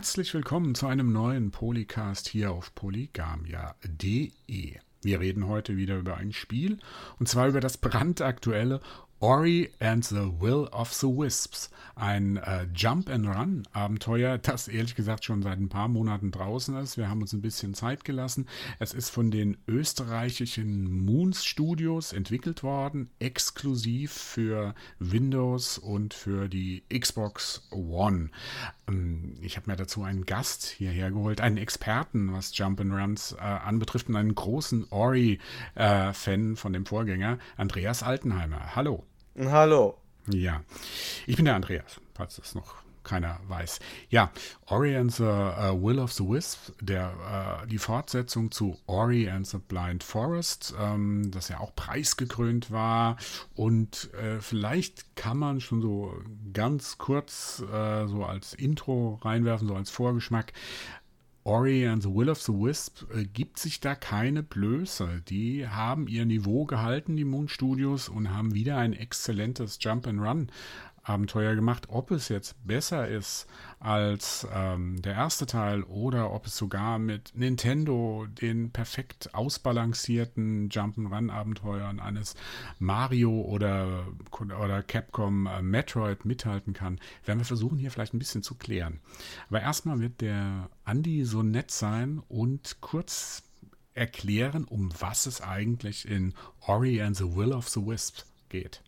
Herzlich willkommen zu einem neuen Polycast hier auf polygamia.de. Wir reden heute wieder über ein Spiel und zwar über das brandaktuelle Ori and the Will of the Wisps. Ein äh, Jump-and-Run-Abenteuer, das ehrlich gesagt schon seit ein paar Monaten draußen ist. Wir haben uns ein bisschen Zeit gelassen. Es ist von den österreichischen Moons Studios entwickelt worden, exklusiv für Windows und für die Xbox One. Ähm, ich habe mir dazu einen Gast hierher geholt, einen Experten, was Jump-and-Runs äh, anbetrifft und einen großen Ori-Fan äh, von dem Vorgänger, Andreas Altenheimer. Hallo. Hallo. Ja, ich bin der Andreas, falls das noch keiner weiß. Ja, Ori and the uh, Will of the Wisp, der, uh, die Fortsetzung zu Ori and the Blind Forest, ähm, das ja auch preisgekrönt war. Und äh, vielleicht kann man schon so ganz kurz äh, so als Intro reinwerfen, so als Vorgeschmack. Ori and the Will of the Wisp äh, gibt sich da keine Blöße. Die haben ihr Niveau gehalten, die Moon Studios, und haben wieder ein exzellentes Jump and Run Abenteuer gemacht. Ob es jetzt besser ist als ähm, der erste Teil oder ob es sogar mit Nintendo den perfekt ausbalancierten Jump'n'Run-Abenteuern eines Mario oder, oder Capcom äh, Metroid mithalten kann, werden wir versuchen hier vielleicht ein bisschen zu klären. Aber erstmal wird der Andy so nett sein und kurz erklären, um was es eigentlich in Ori and the Will of the Wisp geht.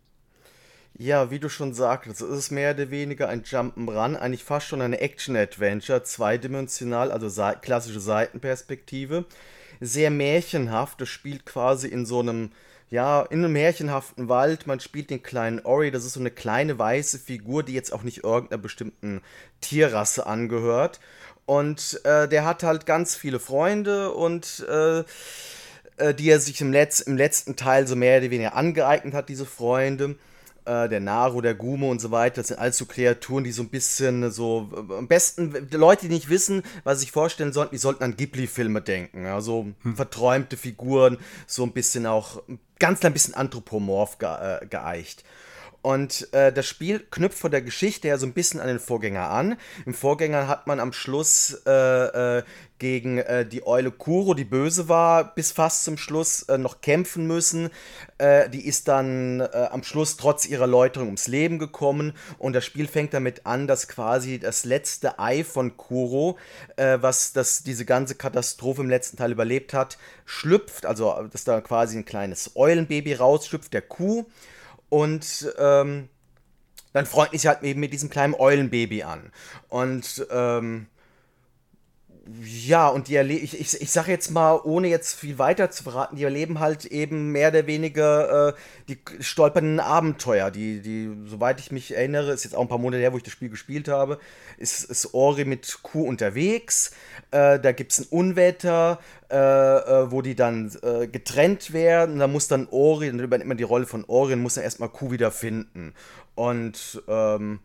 Ja, wie du schon sagtest, es ist mehr oder weniger ein Jump'n'Run, eigentlich fast schon ein Action-Adventure, zweidimensional, also se klassische Seitenperspektive. Sehr märchenhaft, es spielt quasi in so einem, ja, in einem märchenhaften Wald. Man spielt den kleinen Ori, das ist so eine kleine weiße Figur, die jetzt auch nicht irgendeiner bestimmten Tierrasse angehört. Und äh, der hat halt ganz viele Freunde und äh, äh die er sich im, Letz im letzten Teil so mehr oder weniger angeeignet hat, diese Freunde äh, der Naru, der Gumo und so weiter, das sind alles so Kreaturen, die so ein bisschen so, äh, am besten, Leute, die nicht wissen, was sie sich vorstellen sollten, die sollten an Ghibli-Filme denken. Also hm. verträumte Figuren, so ein bisschen auch, ganz klein bisschen anthropomorph ge äh, geeicht. Und äh, das Spiel knüpft von der Geschichte her so ein bisschen an den Vorgänger an. Im Vorgänger hat man am Schluss äh, äh, gegen äh, die Eule Kuro, die böse war, bis fast zum Schluss äh, noch kämpfen müssen. Äh, die ist dann am Schluss trotz ihrer Läuterung ums Leben gekommen. Und das Spiel fängt damit an, dass quasi das letzte Ei von Kuro, was das, diese ganze Katastrophe im letzten Teil überlebt hat, schlüpft. Also, dass da quasi ein kleines Eulenbaby rausschlüpft, der Kuh. Und ähm, dann freut mich halt eben mit diesem kleinen Eulenbaby an. Und ähm, ja, und die erleben, ich, ich, ich sage jetzt mal, ohne jetzt viel weiter zu verraten, die erleben halt eben mehr oder weniger äh, die stolpernden Abenteuer. Die, die, soweit ich mich erinnere, ist jetzt auch ein paar Monate her, wo ich das Spiel gespielt habe, ist, ist Ori mit Kuh unterwegs. Äh, da gibt es ein Unwetter, äh, äh, wo die dann äh, getrennt werden. Da muss dann Ori, dann übernimmt man die Rolle von Ori und muss dann erstmal Kuh wieder finden. Und ähm,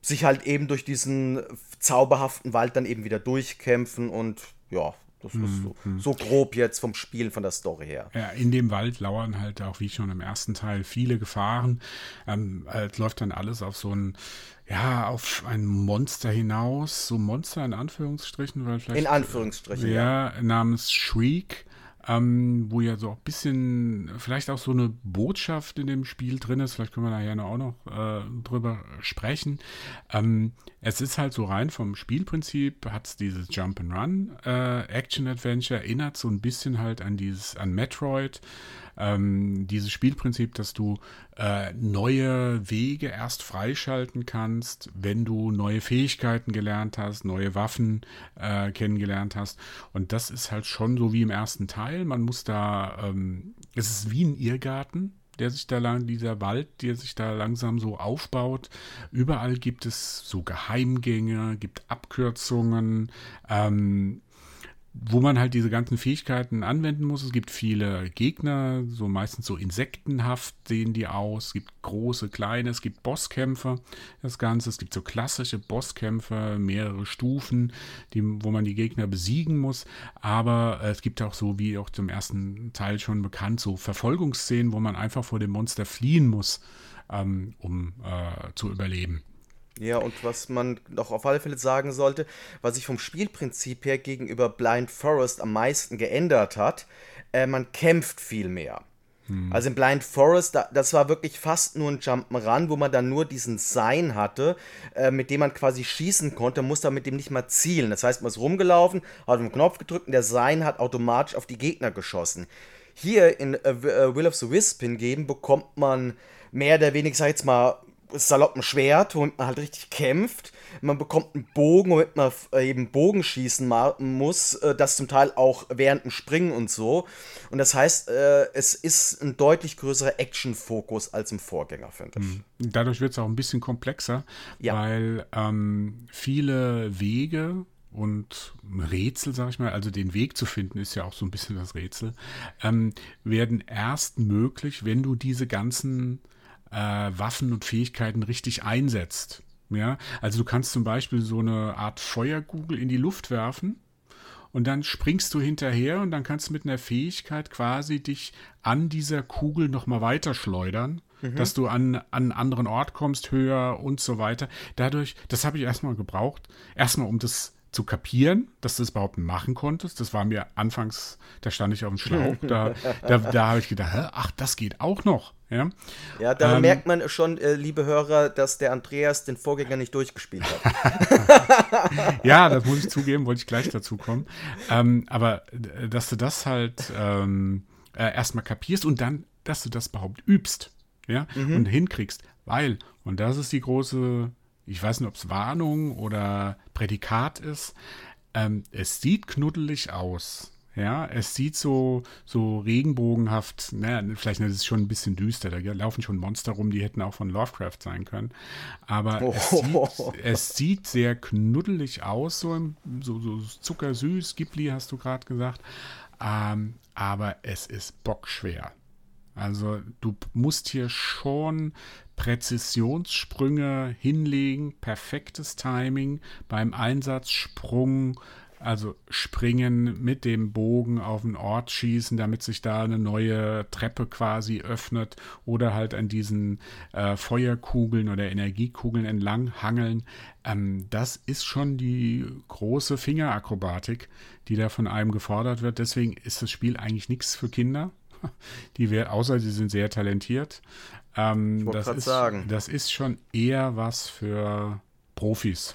sich halt eben durch diesen zauberhaften Wald dann eben wieder durchkämpfen und ja, das ist so, mhm. so, grob jetzt vom Spielen, von der Story her. Ja, in dem Wald lauern halt auch, wie schon im ersten Teil, viele Gefahren. Ähm, es läuft dann alles auf so ein, ja, auf ein Monster hinaus. So Monster in Anführungsstrichen, weil vielleicht. In Anführungsstrichen. Ja, ja. namens Shriek ähm, wo ja so ein bisschen, vielleicht auch so eine Botschaft in dem Spiel drin ist, vielleicht können wir nachher auch noch äh, drüber sprechen. Ähm, es ist halt so rein vom Spielprinzip, hat es dieses Jump-and-Run äh, erinnert so ein bisschen halt an dieses, an Metroid, ähm, dieses Spielprinzip, dass du äh, neue Wege erst freischalten kannst, wenn du neue Fähigkeiten gelernt hast, neue Waffen äh, kennengelernt hast. Und das ist halt schon so wie im ersten Teil. Man muss da, ähm, es ist wie ein Irrgarten, der sich da lang, dieser Wald, der sich da langsam so aufbaut. Überall gibt es so Geheimgänge, gibt Abkürzungen. Ähm, wo man halt diese ganzen Fähigkeiten anwenden muss. Es gibt viele Gegner, so meistens so insektenhaft sehen die aus. Es gibt große, kleine, es gibt Bosskämpfe, das Ganze. Es gibt so klassische Bosskämpfe, mehrere Stufen, die, wo man die Gegner besiegen muss. Aber äh, es gibt auch so, wie auch zum ersten Teil schon bekannt, so Verfolgungsszenen, wo man einfach vor dem Monster fliehen muss, ähm, um äh, zu überleben. Ja, und was man noch auf alle Fälle sagen sollte, was sich vom Spielprinzip her gegenüber Blind Forest am meisten geändert hat, äh, man kämpft viel mehr. Hm. Also in Blind Forest, da, das war wirklich fast nur ein Jump'n'Run, wo man dann nur diesen Sein hatte, äh, mit dem man quasi schießen konnte, musste mit dem nicht mal zielen. Das heißt, man ist rumgelaufen, hat einen Knopf gedrückt und der Sein hat automatisch auf die Gegner geschossen. Hier in äh, äh Will of the Wisp hingegen bekommt man mehr oder weniger, sag ich jetzt mal, saloppen Schwert, womit man halt richtig kämpft. Man bekommt einen Bogen, womit man äh, eben Bogenschießen muss, äh, das zum Teil auch während dem Springen und so. Und das heißt, äh, es ist ein deutlich größerer Action-Fokus als im Vorgänger, finde ich. Hm. Dadurch wird es auch ein bisschen komplexer, ja. weil ähm, viele Wege und Rätsel, sag ich mal, also den Weg zu finden, ist ja auch so ein bisschen das Rätsel, ähm, werden erst möglich, wenn du diese ganzen äh, Waffen und Fähigkeiten richtig einsetzt. Ja, also du kannst zum Beispiel so eine Art Feuerkugel in die Luft werfen und dann springst du hinterher und dann kannst du mit einer Fähigkeit quasi dich an dieser Kugel nochmal weiter schleudern, mhm. dass du an, an einen anderen Ort kommst, höher und so weiter. Dadurch, das habe ich erstmal gebraucht, erstmal um das zu kapieren, dass du es überhaupt machen konntest. Das war mir anfangs, da stand ich auf dem Schlauch. Da, da, da habe ich gedacht, hä, ach, das geht auch noch. Ja, ja da ähm, merkt man schon, äh, liebe Hörer, dass der Andreas den Vorgänger nicht durchgespielt hat. ja, das muss ich zugeben, wollte ich gleich dazu kommen. Ähm, aber äh, dass du das halt ähm, äh, erstmal kapierst und dann, dass du das überhaupt übst. Ja, mhm. und hinkriegst. Weil, und das ist die große ich weiß nicht, ob es Warnung oder Prädikat ist. Ähm, es sieht knuddelig aus. Ja, es sieht so, so regenbogenhaft, naja, vielleicht ist es schon ein bisschen düster, da laufen schon Monster rum, die hätten auch von Lovecraft sein können. Aber oh. es, sieht, es, sieht, sehr knuddelig aus, so, so, so zuckersüß, Ghibli hast du gerade gesagt. Ähm, aber es ist bockschwer. Also du musst hier schon Präzisionssprünge hinlegen, perfektes Timing beim Einsatzsprung, also springen mit dem Bogen auf den Ort schießen, damit sich da eine neue Treppe quasi öffnet oder halt an diesen äh, Feuerkugeln oder Energiekugeln entlang hangeln. Ähm, das ist schon die große Fingerakrobatik, die da von einem gefordert wird. Deswegen ist das Spiel eigentlich nichts für Kinder. Die außer sie sind sehr talentiert. Ähm, ich das, ist, sagen. das ist schon eher was für Profis,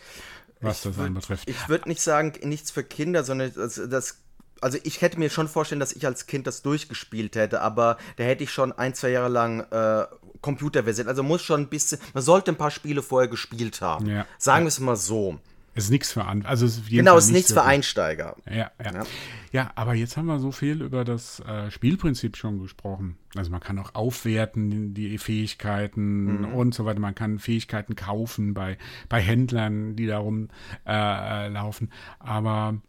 was ich das würd, anbetrifft. Ich würde nicht sagen, nichts für Kinder, sondern das, das also ich hätte mir schon vorstellen, dass ich als Kind das durchgespielt hätte, aber da hätte ich schon ein, zwei Jahre lang äh, Computerversion. Also muss schon ein bisschen, man sollte ein paar Spiele vorher gespielt haben. Ja. Sagen wir es mal so. Es ist nichts für an, also es genau, es ist nichts für Einsteiger. Ja, ja, ja, ja. aber jetzt haben wir so viel über das äh, Spielprinzip schon gesprochen. Also man kann auch aufwerten die Fähigkeiten mhm. und so weiter. Man kann Fähigkeiten kaufen bei, bei Händlern, die darum äh, laufen. Aber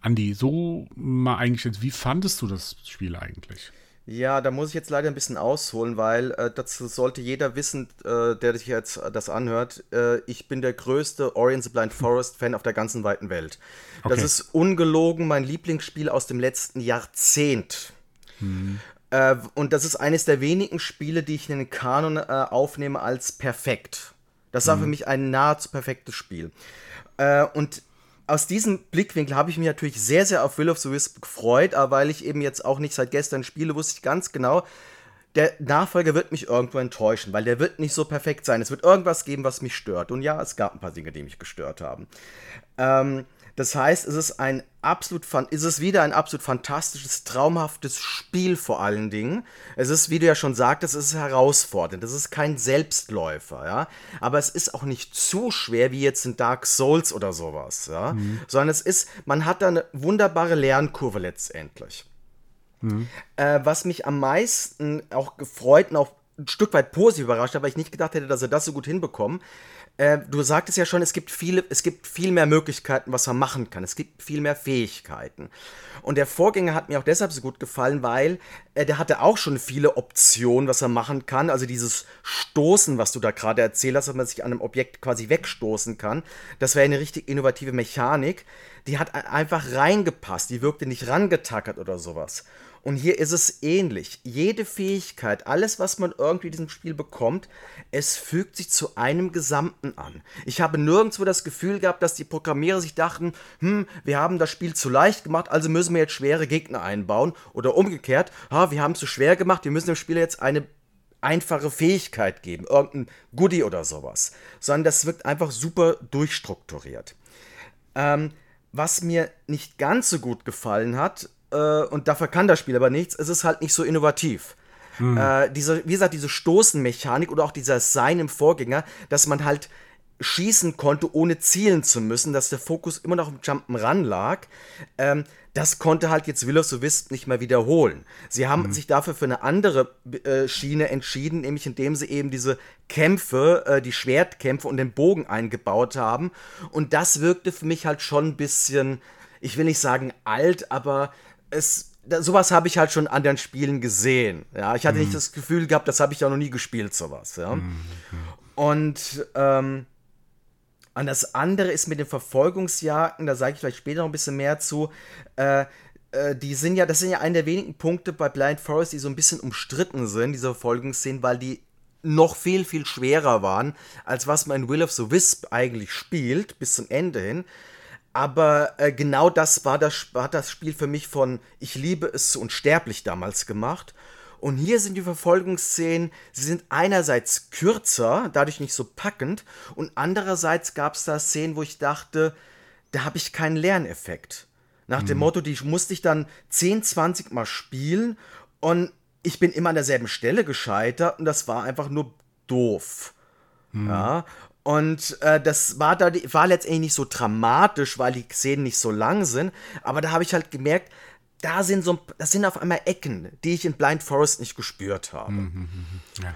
Andi, so mal eigentlich jetzt, wie fandest du das Spiel eigentlich? Ja, da muss ich jetzt leider ein bisschen ausholen, weil äh, dazu sollte jeder wissen, äh, der sich jetzt das anhört. Äh, ich bin der größte Orient the Blind Forest Fan auf der ganzen weiten Welt. Okay. Das ist ungelogen mein Lieblingsspiel aus dem letzten Jahrzehnt. Hm. und das ist eines der wenigen Spiele, die ich in den Kanon äh, aufnehme als perfekt. Das war hm. für mich ein nahezu perfektes Spiel. Äh, und aus diesem Blickwinkel habe ich mich natürlich sehr, sehr auf Will of the Wisp gefreut, aber weil ich eben jetzt auch nicht seit gestern spiele, wusste ich ganz genau, der Nachfolger wird mich irgendwo enttäuschen, weil der wird nicht so perfekt sein. Es wird irgendwas geben, was mich stört. Und ja, es gab ein paar Dinge, die mich gestört haben. Ähm, das heißt, es ist ein absolut, ist es wieder ein absolut fantastisches, traumhaftes Spiel vor allen Dingen. Es ist, wie du ja schon sagtest, es ist herausfordernd. Es ist kein Selbstläufer, ja. Aber es ist auch nicht zu schwer wie jetzt in Dark Souls oder sowas, ja. Mhm. Sondern es ist, man hat da eine wunderbare Lernkurve letztendlich. Mhm. Äh, was mich am meisten auch gefreut und auch ein Stück weit positiv überrascht hat, weil ich nicht gedacht hätte, dass er das so gut hinbekommen, äh, du sagtest ja schon, es gibt viele, es gibt viel mehr Möglichkeiten, was man machen kann. Es gibt viel mehr Fähigkeiten. Und der Vorgänger hat mir auch deshalb so gut gefallen, weil äh, der hatte auch schon viele Optionen, was er machen kann. Also dieses Stoßen, was du da gerade erzählt hast, dass man sich an einem Objekt quasi wegstoßen kann. Das wäre eine richtig innovative Mechanik. Die hat einfach reingepasst. Die wirkte nicht rangetackert oder sowas. Und hier ist es ähnlich. Jede Fähigkeit, alles, was man irgendwie in diesem Spiel bekommt, es fügt sich zu einem Gesamten an. Ich habe nirgendwo das Gefühl gehabt, dass die Programmierer sich dachten, hm, wir haben das Spiel zu leicht gemacht, also müssen wir jetzt schwere Gegner einbauen. Oder umgekehrt, ah, wir haben es zu schwer gemacht, wir müssen dem Spieler jetzt eine einfache Fähigkeit geben, irgendein Goodie oder sowas. Sondern das wirkt einfach super durchstrukturiert. Ähm, was mir nicht ganz so gut gefallen hat, äh, und dafür kann das Spiel aber nichts, es ist halt nicht so innovativ. Hm. Äh, diese, wie gesagt, diese Stoßenmechanik oder auch dieser Sein im Vorgänger, dass man halt schießen konnte, ohne zielen zu müssen, dass der Fokus immer noch im Jump'n'Run lag. Ähm, das konnte halt jetzt Will of the Wisp nicht mehr wiederholen. Sie haben mhm. sich dafür für eine andere äh, Schiene entschieden, nämlich indem sie eben diese Kämpfe, äh, die Schwertkämpfe und den Bogen eingebaut haben. Und das wirkte für mich halt schon ein bisschen, ich will nicht sagen alt, aber es sowas habe ich halt schon an den Spielen gesehen. Ja, ich hatte mhm. nicht das Gefühl gehabt, das habe ich ja noch nie gespielt, sowas. Ja. Mhm. Und ähm, und das andere ist mit den Verfolgungsjagden, da sage ich vielleicht später noch ein bisschen mehr zu. Äh, äh, die sind ja, das sind ja einer der wenigen Punkte bei Blind Forest, die so ein bisschen umstritten sind, diese Verfolgungsszenen, weil die noch viel, viel schwerer waren, als was man in Will of the Wisp eigentlich spielt, bis zum Ende hin. Aber äh, genau das war das, hat das Spiel für mich von Ich liebe es zu unsterblich damals gemacht. Und hier sind die Verfolgungsszenen, sie sind einerseits kürzer, dadurch nicht so packend, und andererseits gab es da Szenen, wo ich dachte, da habe ich keinen Lerneffekt. Nach mhm. dem Motto, die musste ich dann 10, 20 Mal spielen und ich bin immer an derselben Stelle gescheitert und das war einfach nur doof. Mhm. Ja, und äh, das war, da, war letztendlich nicht so dramatisch, weil die Szenen nicht so lang sind. Aber da habe ich halt gemerkt, da sind so, das sind auf einmal Ecken, die ich in Blind Forest nicht gespürt habe. Mhm, mhm, mhm. Ja.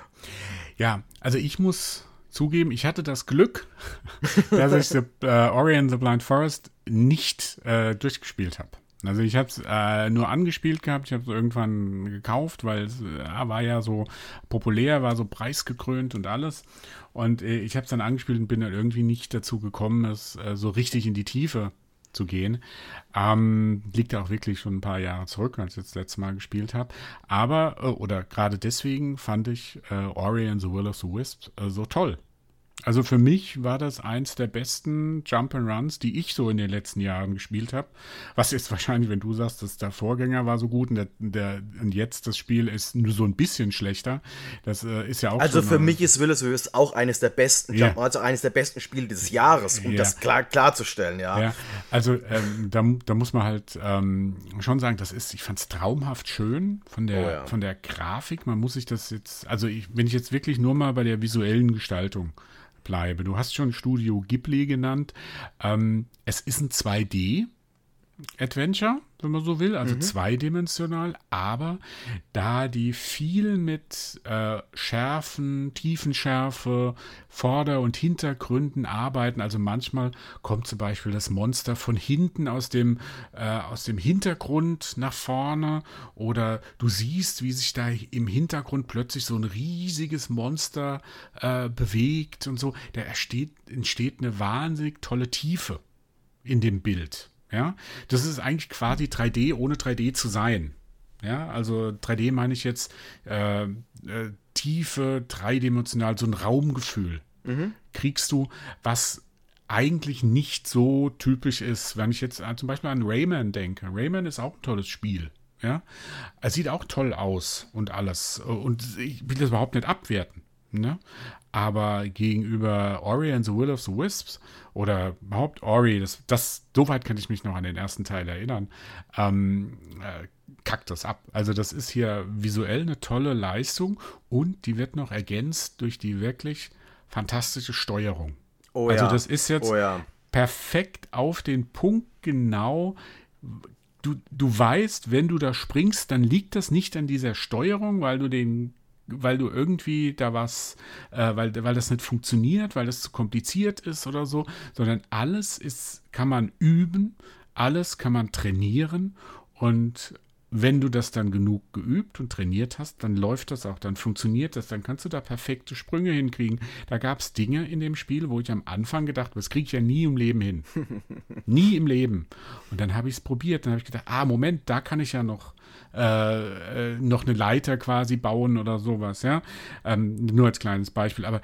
ja, also ich muss zugeben, ich hatte das Glück, dass ich the, äh, Ori and the Blind Forest nicht äh, durchgespielt habe. Also ich habe es äh, nur angespielt gehabt, ich habe es irgendwann gekauft, weil es äh, war ja so populär, war so preisgekrönt und alles. Und äh, ich habe es dann angespielt und bin dann irgendwie nicht dazu gekommen, es äh, so richtig in die Tiefe zu gehen. Ähm, liegt auch wirklich schon ein paar Jahre zurück, als ich das letzte Mal gespielt habe. Aber, äh, oder gerade deswegen fand ich äh, Ori and the Will of the Wisp äh, so toll. Also für mich war das eins der besten Jump-and-Runs, die ich so in den letzten Jahren gespielt habe. Was ist wahrscheinlich, wenn du sagst, dass der Vorgänger war so gut und, der, der, und jetzt das Spiel ist nur so ein bisschen schlechter. Das äh, ist ja auch Also so für mich ist Willis Willis auch eines der besten ja. Jump, also eines der besten Spiele dieses Jahres, um ja. das klar, klarzustellen, ja. ja. Also ähm, da, da muss man halt ähm, schon sagen, das ist, ich fand es traumhaft schön von der, oh, von der Grafik. Man muss sich das jetzt, also ich, wenn ich jetzt wirklich nur mal bei der visuellen Gestaltung bleibe. Du hast schon Studio Ghibli genannt. Ähm, es ist ein 2D. Wenn man so will, also mhm. zweidimensional, aber da die viel mit äh, Schärfen, Tiefenschärfe, Vorder- und Hintergründen arbeiten, also manchmal kommt zum Beispiel das Monster von hinten aus dem, äh, aus dem Hintergrund nach vorne oder du siehst, wie sich da im Hintergrund plötzlich so ein riesiges Monster äh, bewegt und so, da entsteht, entsteht eine wahnsinnig tolle Tiefe in dem Bild. Ja, das ist eigentlich quasi 3D, ohne 3D zu sein. Ja, also 3D meine ich jetzt äh, äh, tiefe, dreidimensional, so ein Raumgefühl. Mhm. Kriegst du, was eigentlich nicht so typisch ist, wenn ich jetzt äh, zum Beispiel an Rayman denke. Rayman ist auch ein tolles Spiel. Ja, es sieht auch toll aus und alles. Und ich will das überhaupt nicht abwerten. Ne? Aber gegenüber Ori and the Will of the Wisps oder überhaupt Ori, das, das, so weit kann ich mich noch an den ersten Teil erinnern, ähm, äh, kackt das ab. Also das ist hier visuell eine tolle Leistung und die wird noch ergänzt durch die wirklich fantastische Steuerung. Oh also ja. das ist jetzt oh ja. perfekt auf den Punkt genau. Du, du weißt, wenn du da springst, dann liegt das nicht an dieser Steuerung, weil du den weil du irgendwie da was, äh, weil, weil das nicht funktioniert, weil das zu kompliziert ist oder so, sondern alles ist, kann man üben, alles kann man trainieren und wenn du das dann genug geübt und trainiert hast, dann läuft das auch, dann funktioniert das, dann kannst du da perfekte Sprünge hinkriegen. Da gab es Dinge in dem Spiel, wo ich am Anfang gedacht habe, das kriege ich ja nie im Leben hin. nie im Leben. Und dann habe ich es probiert, dann habe ich gedacht, ah, Moment, da kann ich ja noch, äh, äh, noch eine Leiter quasi bauen oder sowas, ja. Ähm, nur als kleines Beispiel. Aber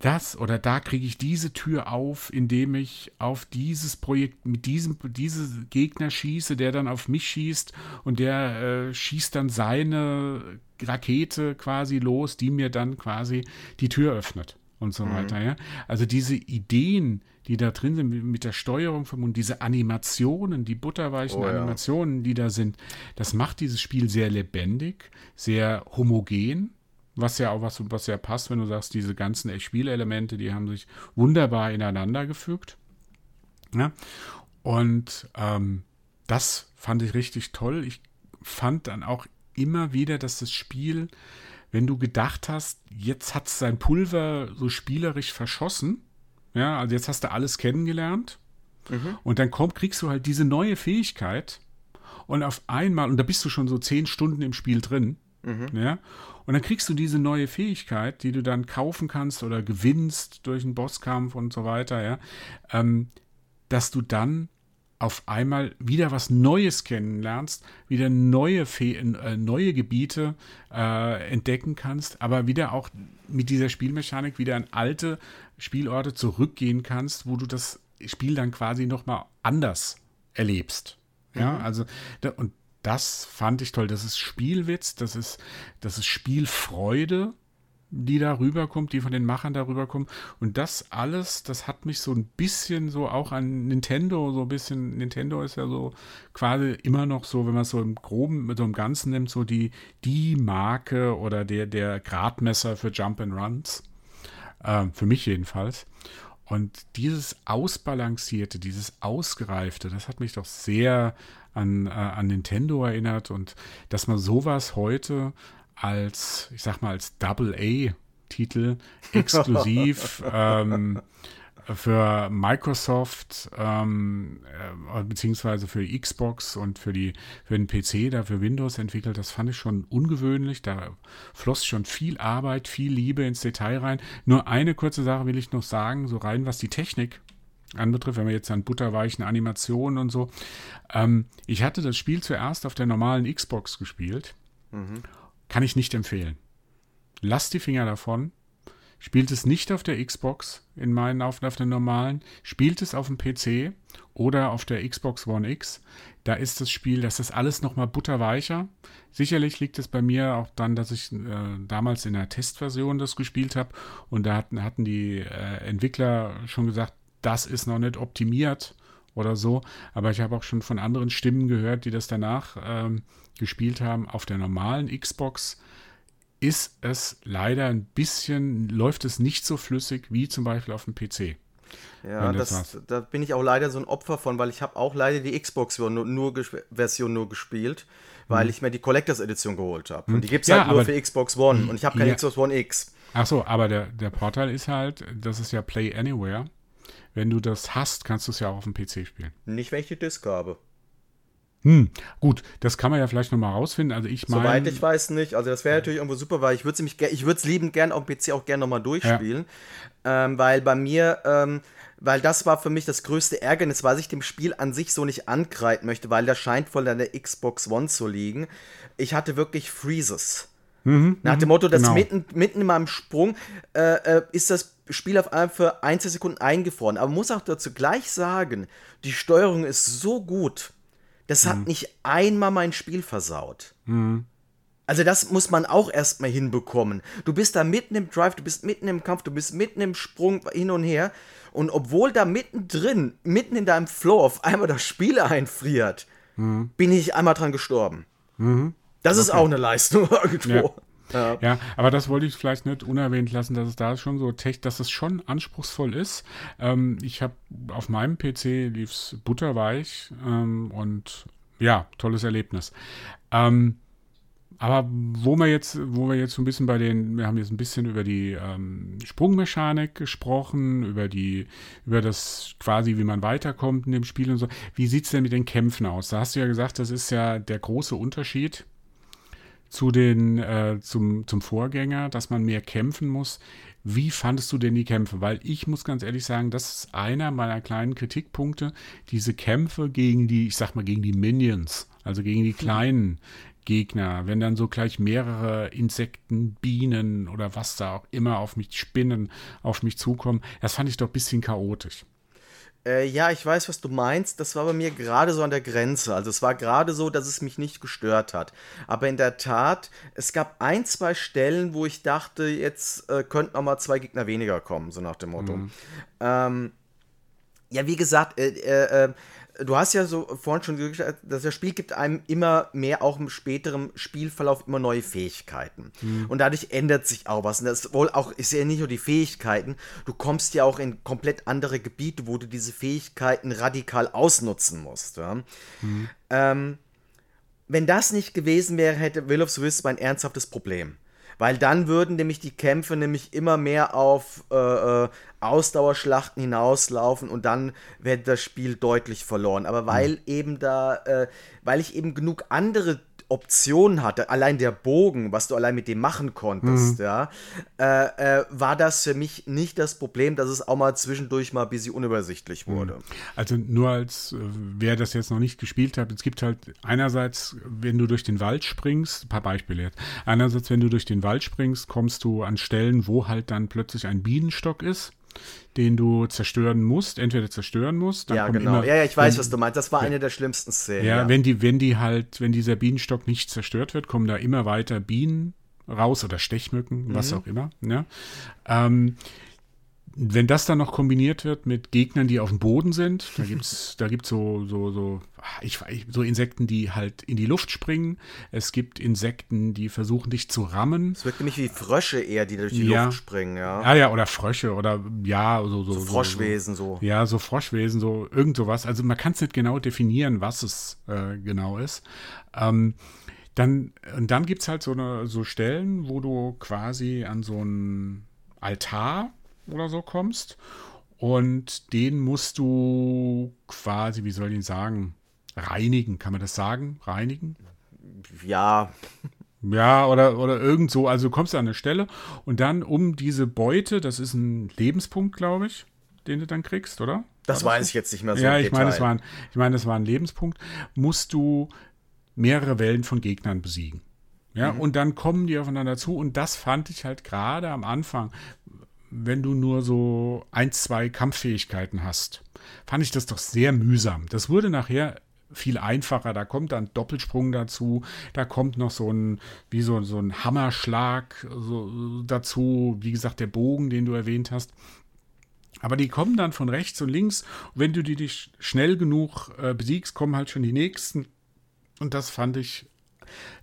das oder da kriege ich diese Tür auf, indem ich auf dieses Projekt mit diesem diese Gegner schieße, der dann auf mich schießt und der äh, schießt dann seine Rakete quasi los, die mir dann quasi die Tür öffnet und so mhm. weiter. Ja? Also diese Ideen, die da drin sind mit der Steuerung verbunden, diese Animationen, die butterweichen oh, ja. Animationen, die da sind, das macht dieses Spiel sehr lebendig, sehr homogen was ja auch was, was ja passt, wenn du sagst, diese ganzen Spielelemente, die haben sich wunderbar ineinander gefügt. Ja? Und ähm, das fand ich richtig toll. Ich fand dann auch immer wieder, dass das Spiel, wenn du gedacht hast, jetzt hat es sein Pulver so spielerisch verschossen, ja, also jetzt hast du alles kennengelernt mhm. und dann komm, kriegst du halt diese neue Fähigkeit und auf einmal, und da bist du schon so zehn Stunden im Spiel drin, mhm. ja, und dann kriegst du diese neue Fähigkeit, die du dann kaufen kannst oder gewinnst durch einen Bosskampf und so weiter, ja, ähm, dass du dann auf einmal wieder was Neues kennenlernst, wieder neue, Fe äh, neue Gebiete äh, entdecken kannst, aber wieder auch mit dieser Spielmechanik wieder an alte Spielorte zurückgehen kannst, wo du das Spiel dann quasi nochmal anders erlebst. Ja, mhm. also, da, und das fand ich toll. Das ist Spielwitz, das ist, das ist Spielfreude, die da rüberkommt, die von den Machern da rüberkommt. Und das alles, das hat mich so ein bisschen so auch an Nintendo, so ein bisschen, Nintendo ist ja so quasi immer noch so, wenn man es so im Groben, mit so im Ganzen nimmt, so die, die Marke oder der, der Gradmesser für Jump and Runs. Äh, für mich jedenfalls. Und dieses Ausbalancierte, dieses Ausgereifte, das hat mich doch sehr an, äh, an Nintendo erinnert und dass man sowas heute als, ich sag mal, als Double-A-Titel exklusiv ähm, für Microsoft ähm, äh, beziehungsweise für Xbox und für die für den PC, da für Windows entwickelt, das fand ich schon ungewöhnlich. Da floss schon viel Arbeit, viel Liebe ins Detail rein. Nur eine kurze Sache will ich noch sagen, so rein was die Technik anbetrifft, wenn wir jetzt an butterweichen Animationen und so. Ähm, ich hatte das Spiel zuerst auf der normalen Xbox gespielt. Mhm. Kann ich nicht empfehlen. Lasst die Finger davon. Spielt es nicht auf der Xbox, in meinen auf, auf der normalen, spielt es auf dem PC oder auf der Xbox One X. Da ist das Spiel, das ist alles nochmal butterweicher. Sicherlich liegt es bei mir auch dann, dass ich äh, damals in der Testversion das gespielt habe und da hatten, hatten die äh, Entwickler schon gesagt, das ist noch nicht optimiert oder so. Aber ich habe auch schon von anderen Stimmen gehört, die das danach ähm, gespielt haben. Auf der normalen Xbox ist es leider ein bisschen, läuft es nicht so flüssig wie zum Beispiel auf dem PC. Ja, das, das da bin ich auch leider so ein Opfer von, weil ich habe auch leider die Xbox-Version nur, nur, Version nur gespielt, weil hm. ich mir die Collectors Edition geholt habe. Und hm. die gibt es ja, halt nur für Xbox One und ich habe keine ja. Xbox One X. Ach so, aber der, der Vorteil ist halt, das ist ja Play Anywhere. Wenn du das hast, kannst du es ja auch auf dem PC spielen. Nicht, wenn ich die Disc habe. Hm, gut, das kann man ja vielleicht nochmal rausfinden. Also ich meine. Soweit ich weiß nicht. Also das wäre natürlich irgendwo super, weil ich würde es ich würde es liebend gern auf dem PC auch gerne nochmal durchspielen. Ja. Ähm, weil bei mir, ähm, weil das war für mich das größte Ärgernis, weil ich dem Spiel an sich so nicht ankreiden möchte, weil das scheint voll an der Xbox One zu liegen. Ich hatte wirklich Freezes. Mhm, Nach dem Motto, dass genau. mitten, mitten in meinem Sprung äh, äh, ist das Spiel auf einmal für Einzelsekunden eingefroren. Aber man muss auch dazu gleich sagen, die Steuerung ist so gut, das hat mhm. nicht einmal mein Spiel versaut. Mhm. Also das muss man auch erstmal hinbekommen. Du bist da mitten im Drive, du bist mitten im Kampf, du bist mitten im Sprung hin und her. Und obwohl da mittendrin, mitten in deinem Flow auf einmal das Spiel einfriert, mhm. bin ich einmal dran gestorben. Mhm. Das okay. ist auch eine Leistung irgendwo. Ja. Ja. ja. aber das wollte ich vielleicht nicht unerwähnt lassen, dass es da schon so tech, dass es schon anspruchsvoll ist. Ähm, ich habe auf meinem PC lief es butterweich ähm, und ja, tolles Erlebnis. Ähm, aber wo wir jetzt, wo wir jetzt so ein bisschen bei den, wir haben jetzt ein bisschen über die ähm, Sprungmechanik gesprochen, über die, über das quasi, wie man weiterkommt in dem Spiel und so. Wie sieht es denn mit den Kämpfen aus? Da hast du ja gesagt, das ist ja der große Unterschied zu den, äh, zum, zum Vorgänger, dass man mehr kämpfen muss. Wie fandest du denn die Kämpfe? Weil ich muss ganz ehrlich sagen, das ist einer meiner kleinen Kritikpunkte. Diese Kämpfe gegen die, ich sag mal, gegen die Minions, also gegen die kleinen Gegner, wenn dann so gleich mehrere Insekten, Bienen oder was da auch immer auf mich, Spinnen auf mich zukommen, das fand ich doch ein bisschen chaotisch. Äh, ja, ich weiß, was du meinst. Das war bei mir gerade so an der Grenze. Also es war gerade so, dass es mich nicht gestört hat. Aber in der Tat, es gab ein, zwei Stellen, wo ich dachte, jetzt äh, könnten auch mal zwei Gegner weniger kommen, so nach dem Motto. Mhm. Ähm, ja, wie gesagt, äh, äh, äh du hast ja so vorhin schon gesagt, dass das Spiel gibt einem immer mehr, auch im späteren Spielverlauf, immer neue Fähigkeiten. Mhm. Und dadurch ändert sich auch was. Und das wohl auch ist ja nicht nur die Fähigkeiten, du kommst ja auch in komplett andere Gebiete, wo du diese Fähigkeiten radikal ausnutzen musst. Ja? Mhm. Ähm, wenn das nicht gewesen wäre, hätte Will of the Wisp ein ernsthaftes Problem weil dann würden nämlich die Kämpfe nämlich immer mehr auf äh, äh, Ausdauerschlachten hinauslaufen und dann wäre das Spiel deutlich verloren. Aber weil mhm. eben da, äh, weil ich eben genug andere Optionen hatte, allein der Bogen, was du allein mit dem machen konntest, mhm. ja, äh, äh, war das für mich nicht das Problem, dass es auch mal zwischendurch mal ein bisschen unübersichtlich mhm. wurde. Also nur als, äh, wer das jetzt noch nicht gespielt hat, es gibt halt einerseits, wenn du durch den Wald springst, ein paar Beispiele jetzt, einerseits, wenn du durch den Wald springst, kommst du an Stellen, wo halt dann plötzlich ein Bienenstock ist den du zerstören musst, entweder zerstören musst. ja, genau. Immer, ja, ja, ich weiß, wenn, was du meinst. Das war eine der schlimmsten Szenen. Ja, ja, wenn die, wenn die halt, wenn dieser Bienenstock nicht zerstört wird, kommen da immer weiter Bienen raus oder Stechmücken, mhm. was auch immer. Ja. Ähm, wenn das dann noch kombiniert wird mit Gegnern, die auf dem Boden sind, da gibt es da gibt's so, so, so, ich, so Insekten, die halt in die Luft springen. Es gibt Insekten, die versuchen, dich zu rammen. Es wirkt nämlich wie Frösche eher, die durch die ja. Luft springen, ja. Ja, ja, oder Frösche oder ja, so, so. So Froschwesen, so. so. Ja, so Froschwesen, so irgend sowas. Also man kann es nicht genau definieren, was es äh, genau ist. Ähm, dann, und dann gibt es halt so, eine, so Stellen, wo du quasi an so einen Altar oder so kommst. Und den musst du quasi, wie soll ich sagen, reinigen. Kann man das sagen? Reinigen? Ja. Ja, oder, oder irgend so. Also du kommst an eine Stelle und dann um diese Beute, das ist ein Lebenspunkt, glaube ich, den du dann kriegst, oder? Das weiß ich jetzt nicht mehr so. Ja, ich meine, es war ein, ich meine, es war ein Lebenspunkt. Musst du mehrere Wellen von Gegnern besiegen. Ja, mhm. und dann kommen die aufeinander zu und das fand ich halt gerade am Anfang, wenn du nur so ein, zwei Kampffähigkeiten hast. Fand ich das doch sehr mühsam. Das wurde nachher viel einfacher. Da kommt dann Doppelsprung dazu. Da kommt noch so ein, wie so, so ein Hammerschlag so, dazu. Wie gesagt, der Bogen, den du erwähnt hast. Aber die kommen dann von rechts und links. Wenn du die dich schnell genug äh, besiegst, kommen halt schon die nächsten. Und das fand ich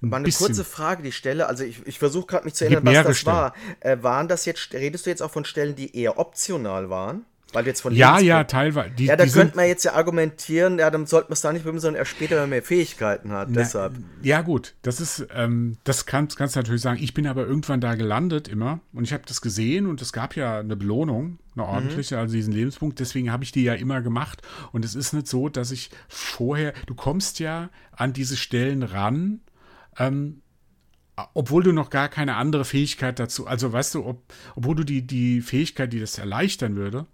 Mal eine bisschen. kurze Frage, die Stelle, also ich, ich versuche gerade mich zu erinnern, was das Stellen. war. Äh, waren das jetzt, redest du jetzt auch von Stellen, die eher optional waren? Weil jetzt von ja, ja, teilweise. Die, ja, da könnte man jetzt ja argumentieren, ja, dann sollte man es da nicht bemühen, sondern erst später, wenn man mehr Fähigkeiten hat. Na, deshalb. Ja, gut, das ist, ähm, das kannst, kannst du natürlich sagen. Ich bin aber irgendwann da gelandet immer und ich habe das gesehen und es gab ja eine Belohnung, eine mhm. ordentliche, mhm. also diesen Lebenspunkt. Deswegen habe ich die ja immer gemacht. Und es ist nicht so, dass ich vorher, du kommst ja an diese Stellen ran ähm, obwohl du noch gar keine andere Fähigkeit dazu, also weißt du, ob, obwohl du die, die Fähigkeit, die das erleichtern würde,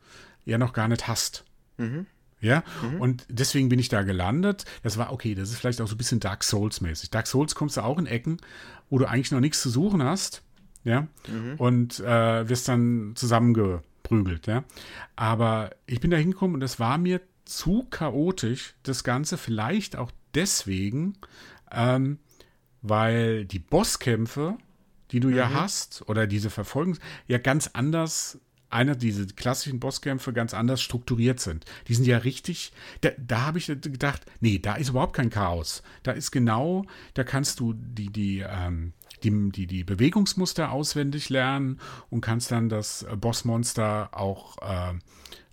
ja noch gar nicht hast. Mhm. Ja, mhm. und deswegen bin ich da gelandet. Das war okay, das ist vielleicht auch so ein bisschen Dark Souls-mäßig. Dark Souls kommst du auch in Ecken, wo du eigentlich noch nichts zu suchen hast, ja, mhm. und äh, wirst dann zusammengeprügelt, ja. Aber ich bin da hingekommen und es war mir zu chaotisch, das Ganze vielleicht auch deswegen, ähm, weil die Bosskämpfe, die du mhm. ja hast, oder diese Verfolgungs, ja ganz anders, einer diese klassischen Bosskämpfe ganz anders strukturiert sind. Die sind ja richtig, da, da habe ich gedacht, nee, da ist überhaupt kein Chaos. Da ist genau, da kannst du die, die, ähm, die, die, die Bewegungsmuster auswendig lernen und kannst dann das Bossmonster auch äh,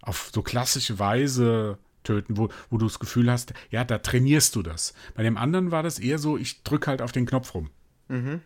auf so klassische Weise töten, wo, wo du das Gefühl hast, ja, da trainierst du das. Bei dem anderen war das eher so, ich drücke halt auf den Knopf rum. Mhm.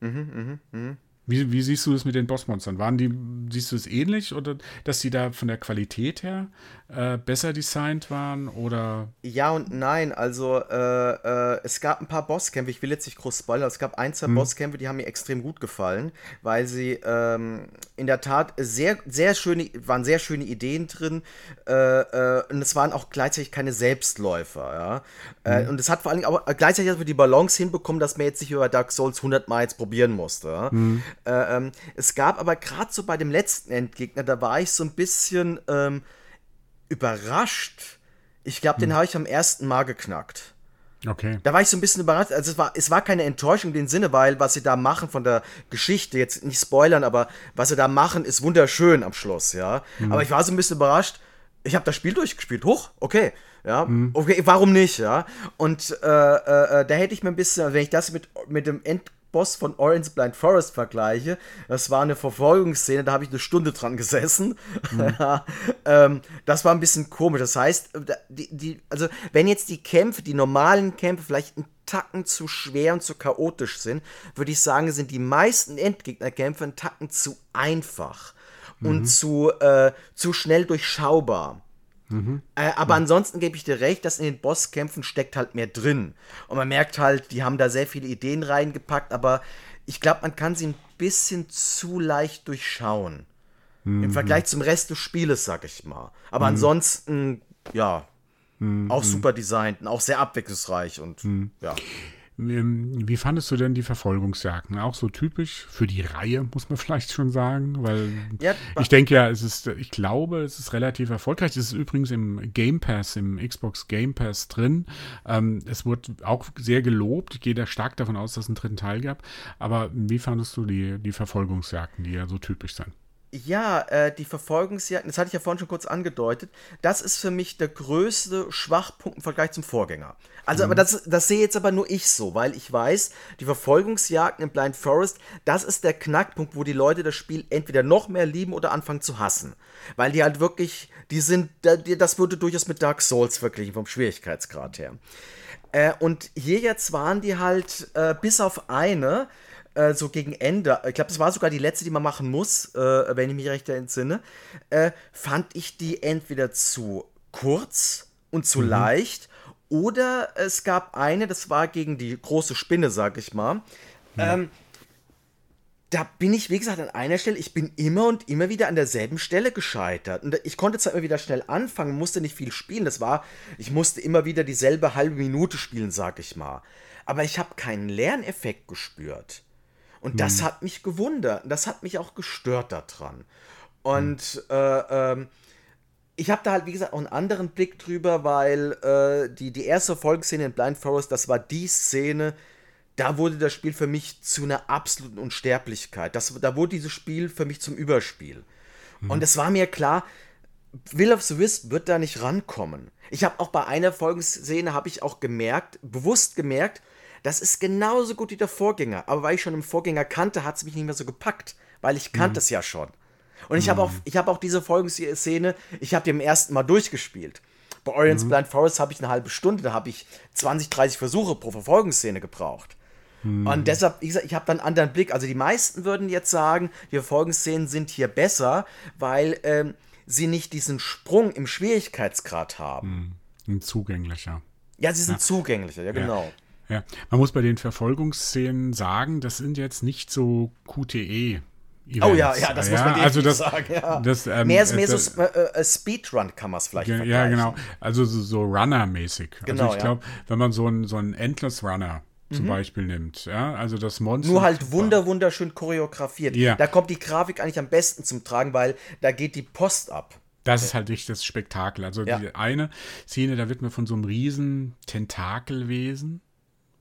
Mhm, mhm, mhm. Wie, wie siehst du das mit den Bossmonstern? Waren die, siehst du es ähnlich oder dass die da von der Qualität her äh, besser designt waren oder? Ja und nein. Also äh, äh, es gab ein paar Bosskämpfe, ich will jetzt nicht groß spoilern, es gab ein, zwei hm. Bosskämpfe, die haben mir extrem gut gefallen, weil sie ähm, in der Tat sehr, sehr schöne, waren sehr schöne Ideen drin äh, äh, und es waren auch gleichzeitig keine Selbstläufer, ja. Hm. und es hat vor allem auch gleichzeitig die Balance hinbekommen, dass man jetzt nicht über Dark Souls 100 Mal jetzt probieren musste. Hm. Äh, ähm, es gab aber gerade so bei dem letzten Endgegner, da war ich so ein bisschen ähm, überrascht. Ich glaube, hm. den habe ich am ersten Mal geknackt. Okay. Da war ich so ein bisschen überrascht. Also es war, es war keine Enttäuschung in dem Sinne, weil was sie da machen von der Geschichte, jetzt nicht spoilern, aber was sie da machen, ist wunderschön am Schluss, ja. Hm. Aber ich war so ein bisschen überrascht. Ich habe das Spiel durchgespielt. Hoch, okay. Ja, hm. okay, warum nicht, ja? Und äh, äh, äh da hätte ich mir ein bisschen, wenn ich das mit, mit dem End Boss von Orange Blind Forest vergleiche, das war eine Verfolgungsszene, da habe ich eine Stunde dran gesessen. Mhm. ähm, das war ein bisschen komisch. Das heißt, die, die, also wenn jetzt die Kämpfe, die normalen Kämpfe vielleicht ein Tacken zu schwer und zu chaotisch sind, würde ich sagen, sind die meisten Endgegnerkämpfe ein Tacken zu einfach mhm. und zu, äh, zu schnell durchschaubar. Mhm. Äh, aber ja. ansonsten gebe ich dir recht, dass in den Bosskämpfen steckt halt mehr drin. Und man merkt halt, die haben da sehr viele Ideen reingepackt, aber ich glaube, man kann sie ein bisschen zu leicht durchschauen. Mhm. Im Vergleich zum Rest des Spieles, sag ich mal. Aber mhm. ansonsten, ja, mhm. auch super designt und auch sehr abwechslungsreich und mhm. ja. Wie fandest du denn die Verfolgungsjagden? Auch so typisch für die Reihe, muss man vielleicht schon sagen, weil ja, ich denke ja, es ist, ich glaube, es ist relativ erfolgreich. Es ist übrigens im Game Pass, im Xbox Game Pass drin. Ähm, es wurde auch sehr gelobt. Ich gehe da stark davon aus, dass es einen dritten Teil gab. Aber wie fandest du die, die Verfolgungsjagden, die ja so typisch sind? Ja, äh, die Verfolgungsjagden, das hatte ich ja vorhin schon kurz angedeutet, das ist für mich der größte Schwachpunkt im Vergleich zum Vorgänger. Also, mhm. aber das, das sehe jetzt aber nur ich so, weil ich weiß, die Verfolgungsjagden im Blind Forest, das ist der Knackpunkt, wo die Leute das Spiel entweder noch mehr lieben oder anfangen zu hassen. Weil die halt wirklich, die sind, das würde durchaus mit Dark Souls verglichen, vom Schwierigkeitsgrad her. Äh, und hier jetzt waren die halt, äh, bis auf eine, äh, so gegen Ende, ich glaube, das war sogar die letzte, die man machen muss, äh, wenn ich mich recht entsinne, äh, fand ich die entweder zu kurz und zu mhm. leicht oder es gab eine, das war gegen die große Spinne, sag ich mal. Ja. Ähm, da bin ich, wie gesagt, an einer Stelle, ich bin immer und immer wieder an derselben Stelle gescheitert. Und ich konnte zwar immer wieder schnell anfangen, musste nicht viel spielen. Das war, ich musste immer wieder dieselbe halbe Minute spielen, sag ich mal. Aber ich habe keinen Lerneffekt gespürt. Und das hm. hat mich gewundert. Das hat mich auch gestört daran. Und hm. äh, ähm, ich habe da halt, wie gesagt, auch einen anderen Blick drüber, weil äh, die, die erste Folgenszene in Blind Forest, das war die Szene, da wurde das Spiel für mich zu einer absoluten Unsterblichkeit. Das, da wurde dieses Spiel für mich zum Überspiel. Mhm. Und es war mir klar, Will of the Wisp wird da nicht rankommen. Ich habe auch bei einer Folgenszene habe ich auch gemerkt, bewusst gemerkt, das ist genauso gut wie der Vorgänger. Aber weil ich schon im Vorgänger kannte, hat es mich nicht mehr so gepackt. Weil ich kannte mhm. es ja schon. Und ich mhm. habe auch, hab auch diese Folgenszene, ich habe die im ersten Mal durchgespielt. Bei Orion's mhm. Blind Forest habe ich eine halbe Stunde, da habe ich 20, 30 Versuche pro Verfolgungsszene gebraucht. Mhm. Und deshalb, wie gesagt, ich habe dann einen anderen Blick. Also die meisten würden jetzt sagen, die Verfolgungsszenen sind hier besser, weil ähm, sie nicht diesen Sprung im Schwierigkeitsgrad haben. Mhm. Zugänglicher. Ja, sie sind ja. zugänglicher, ja, genau. Ja. Ja, man muss bei den Verfolgungsszenen sagen, das sind jetzt nicht so QTE. Events. Oh ja, ja, das ja, muss man also das, sagen. Ja. Das, ähm, mehr ist mehr das, so äh, äh, Speedrun kann man es vielleicht Ja, ja genau. Also so, so Runner-mäßig. Also genau, also ich glaube, wenn man so einen so Endless Runner zum mhm. Beispiel nimmt, ja, also das Monster. Nur halt wunder, wunderschön choreografiert. Ja. Da kommt die Grafik eigentlich am besten zum Tragen, weil da geht die Post ab. Das ist halt richtig das Spektakel. Also ja. die eine Szene, da wird man von so einem riesen Tentakelwesen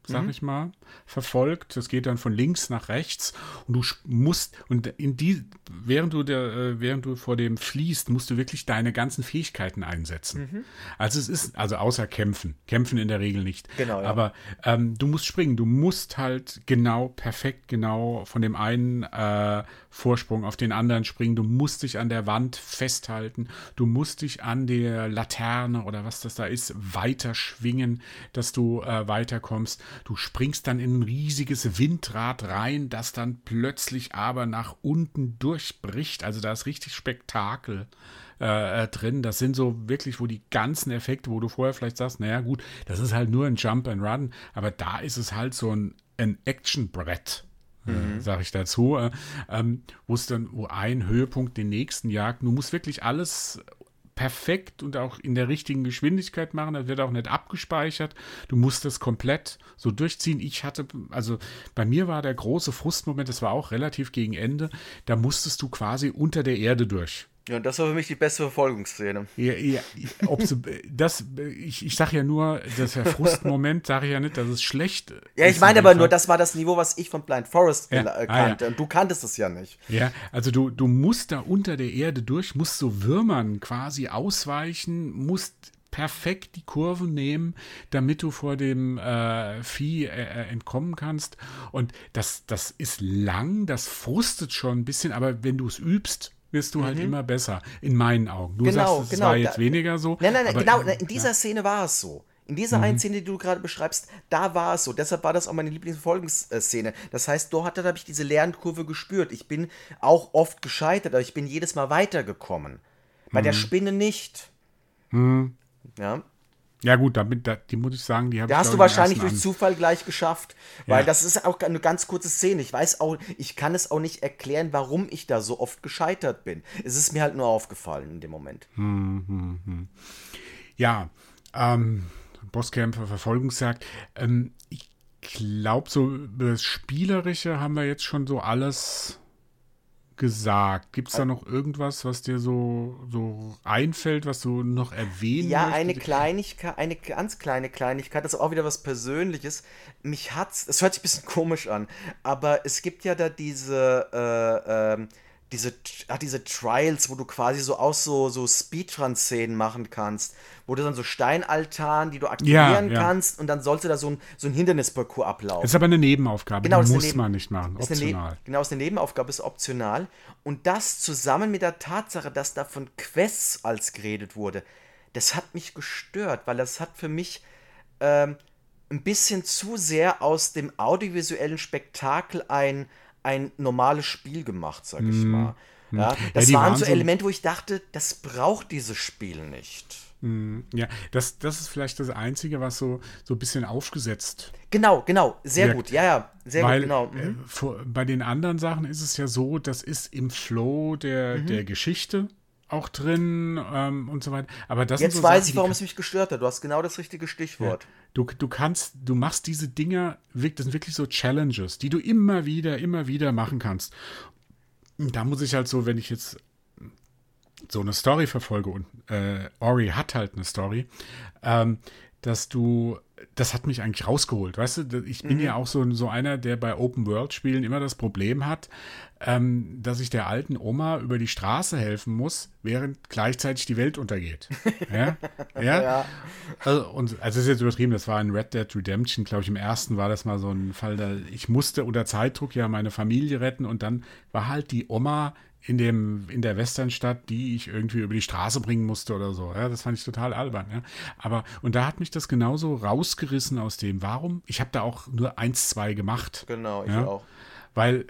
sag mhm. ich mal, verfolgt. Das geht dann von links nach rechts und du musst und in die während du der äh, während du vor dem fließt, musst du wirklich deine ganzen Fähigkeiten einsetzen. Mhm. Also es ist also außer kämpfen, kämpfen in der Regel nicht. Genau. Ja. Aber ähm, du musst springen, du musst halt genau perfekt genau von dem einen äh, Vorsprung auf den anderen springen. Du musst dich an der Wand festhalten. Du musst dich an der Laterne oder was das da ist weiter schwingen, dass du äh, weiterkommst. Du springst dann in ein riesiges Windrad rein, das dann plötzlich aber nach unten durchbricht. Also da ist richtig Spektakel äh, äh, drin. Das sind so wirklich, wo die ganzen Effekte, wo du vorher vielleicht sagst, naja gut, das ist halt nur ein Jump and Run, aber da ist es halt so ein, ein Action-Brett. Äh, mhm. sage ich dazu, äh, ähm, wo es dann, wo ein Höhepunkt den nächsten jagt. Du musst wirklich alles perfekt und auch in der richtigen Geschwindigkeit machen. Das wird auch nicht abgespeichert. Du musst das komplett so durchziehen. Ich hatte, also bei mir war der große Frustmoment, das war auch relativ gegen Ende, da musstest du quasi unter der Erde durch. Ja, das war für mich die beste Verfolgungsszene. Ja, ja, ob so, das, ich, ich sage ja nur, das der Frustmoment, sage ich ja nicht, dass es schlecht Ja, ich meine aber nur, das war das Niveau, was ich von Blind Forest ja. kannte. Ah, ja. Und du kanntest es ja nicht. Ja, also du, du musst da unter der Erde durch, musst so Würmern quasi ausweichen, musst perfekt die Kurven nehmen, damit du vor dem äh, Vieh äh, äh, entkommen kannst. Und das, das ist lang, das frustet schon ein bisschen, aber wenn du es übst, wirst du halt mhm. halt immer besser, in meinen Augen. Du genau, sagst, es genau, war jetzt da, weniger so. Nein, nein, nein, genau, in dieser ja. Szene war es so. In dieser mhm. einen Szene, die du gerade beschreibst, da war es so. Deshalb war das auch meine Lieblingsverfolgungsszene. Das heißt, dort habe ich diese Lernkurve gespürt. Ich bin auch oft gescheitert, aber ich bin jedes Mal weitergekommen. Bei mhm. der Spinne nicht. Mhm. Ja. Ja, gut, damit, die muss ich sagen, die habe ich. Da hast du wahrscheinlich durch Zufall gleich geschafft, weil ja. das ist auch eine ganz kurze Szene. Ich weiß auch, ich kann es auch nicht erklären, warum ich da so oft gescheitert bin. Es ist mir halt nur aufgefallen in dem Moment. Hm, hm, hm. Ja, ähm, Bosskämpfer, Verfolgungsjagd. Ähm, ich glaube, so das Spielerische haben wir jetzt schon so alles gesagt. Gibt es da noch irgendwas, was dir so, so einfällt, was du noch erwähnen Ja, möchtest? eine Kleinigkeit, eine ganz kleine Kleinigkeit, das ist auch wieder was Persönliches. Mich hat's, es hört sich ein bisschen komisch an, aber es gibt ja da diese, äh, äh, diese, ach, diese Trials, wo du quasi so aus so, so Speedrun-Szenen machen kannst, wo du dann so Steinaltaren, die du aktivieren ja, ja. kannst und dann sollst du da so ein, so ein Hindernisparcours ablaufen. Das ist aber eine Nebenaufgabe, genau, die muss Neben man nicht machen, optional. Ne genau, ist eine Nebenaufgabe, ist optional. Und das zusammen mit der Tatsache, dass da von Quests als geredet wurde, das hat mich gestört, weil das hat für mich ähm, ein bisschen zu sehr aus dem audiovisuellen Spektakel ein ein normales Spiel gemacht, sag ich mm. mal. Ja, das ja, waren so Elemente, wo ich dachte, das braucht dieses Spiel nicht. Mhm. Ja, das, das ist vielleicht das Einzige, was so, so ein bisschen aufgesetzt. Genau, genau, sehr wirkt. gut, ja, ja, sehr Weil, gut, genau. Äh, mhm. Äh, bei den anderen Sachen ist es ja so, das ist im Flow der, mhm. der Geschichte auch drin ähm, und so weiter. Aber das Jetzt so weiß Sachen, ich, warum es mich gestört hat. Du hast genau das richtige Stichwort. Ja. Du, du kannst, du machst diese Dinger, das sind wirklich so Challenges, die du immer wieder, immer wieder machen kannst. Da muss ich halt so, wenn ich jetzt so eine Story verfolge und äh, Ori hat halt eine Story, ähm, dass du das hat mich eigentlich rausgeholt. Weißt du, ich bin mhm. ja auch so, so einer, der bei Open-World-Spielen immer das Problem hat, ähm, dass ich der alten Oma über die Straße helfen muss, während gleichzeitig die Welt untergeht. ja? ja? ja. Also, und, also, das ist jetzt übertrieben, das war in Red Dead Redemption, glaube ich, im ersten war das mal so ein Fall, da ich musste unter Zeitdruck ja meine Familie retten und dann war halt die Oma in, dem, in der Westernstadt, die ich irgendwie über die Straße bringen musste oder so. Ja, das fand ich total albern. Ja. Aber, und da hat mich das genauso rausgerissen aus dem, warum? Ich habe da auch nur eins, zwei gemacht. Genau, ich ja. auch. Weil,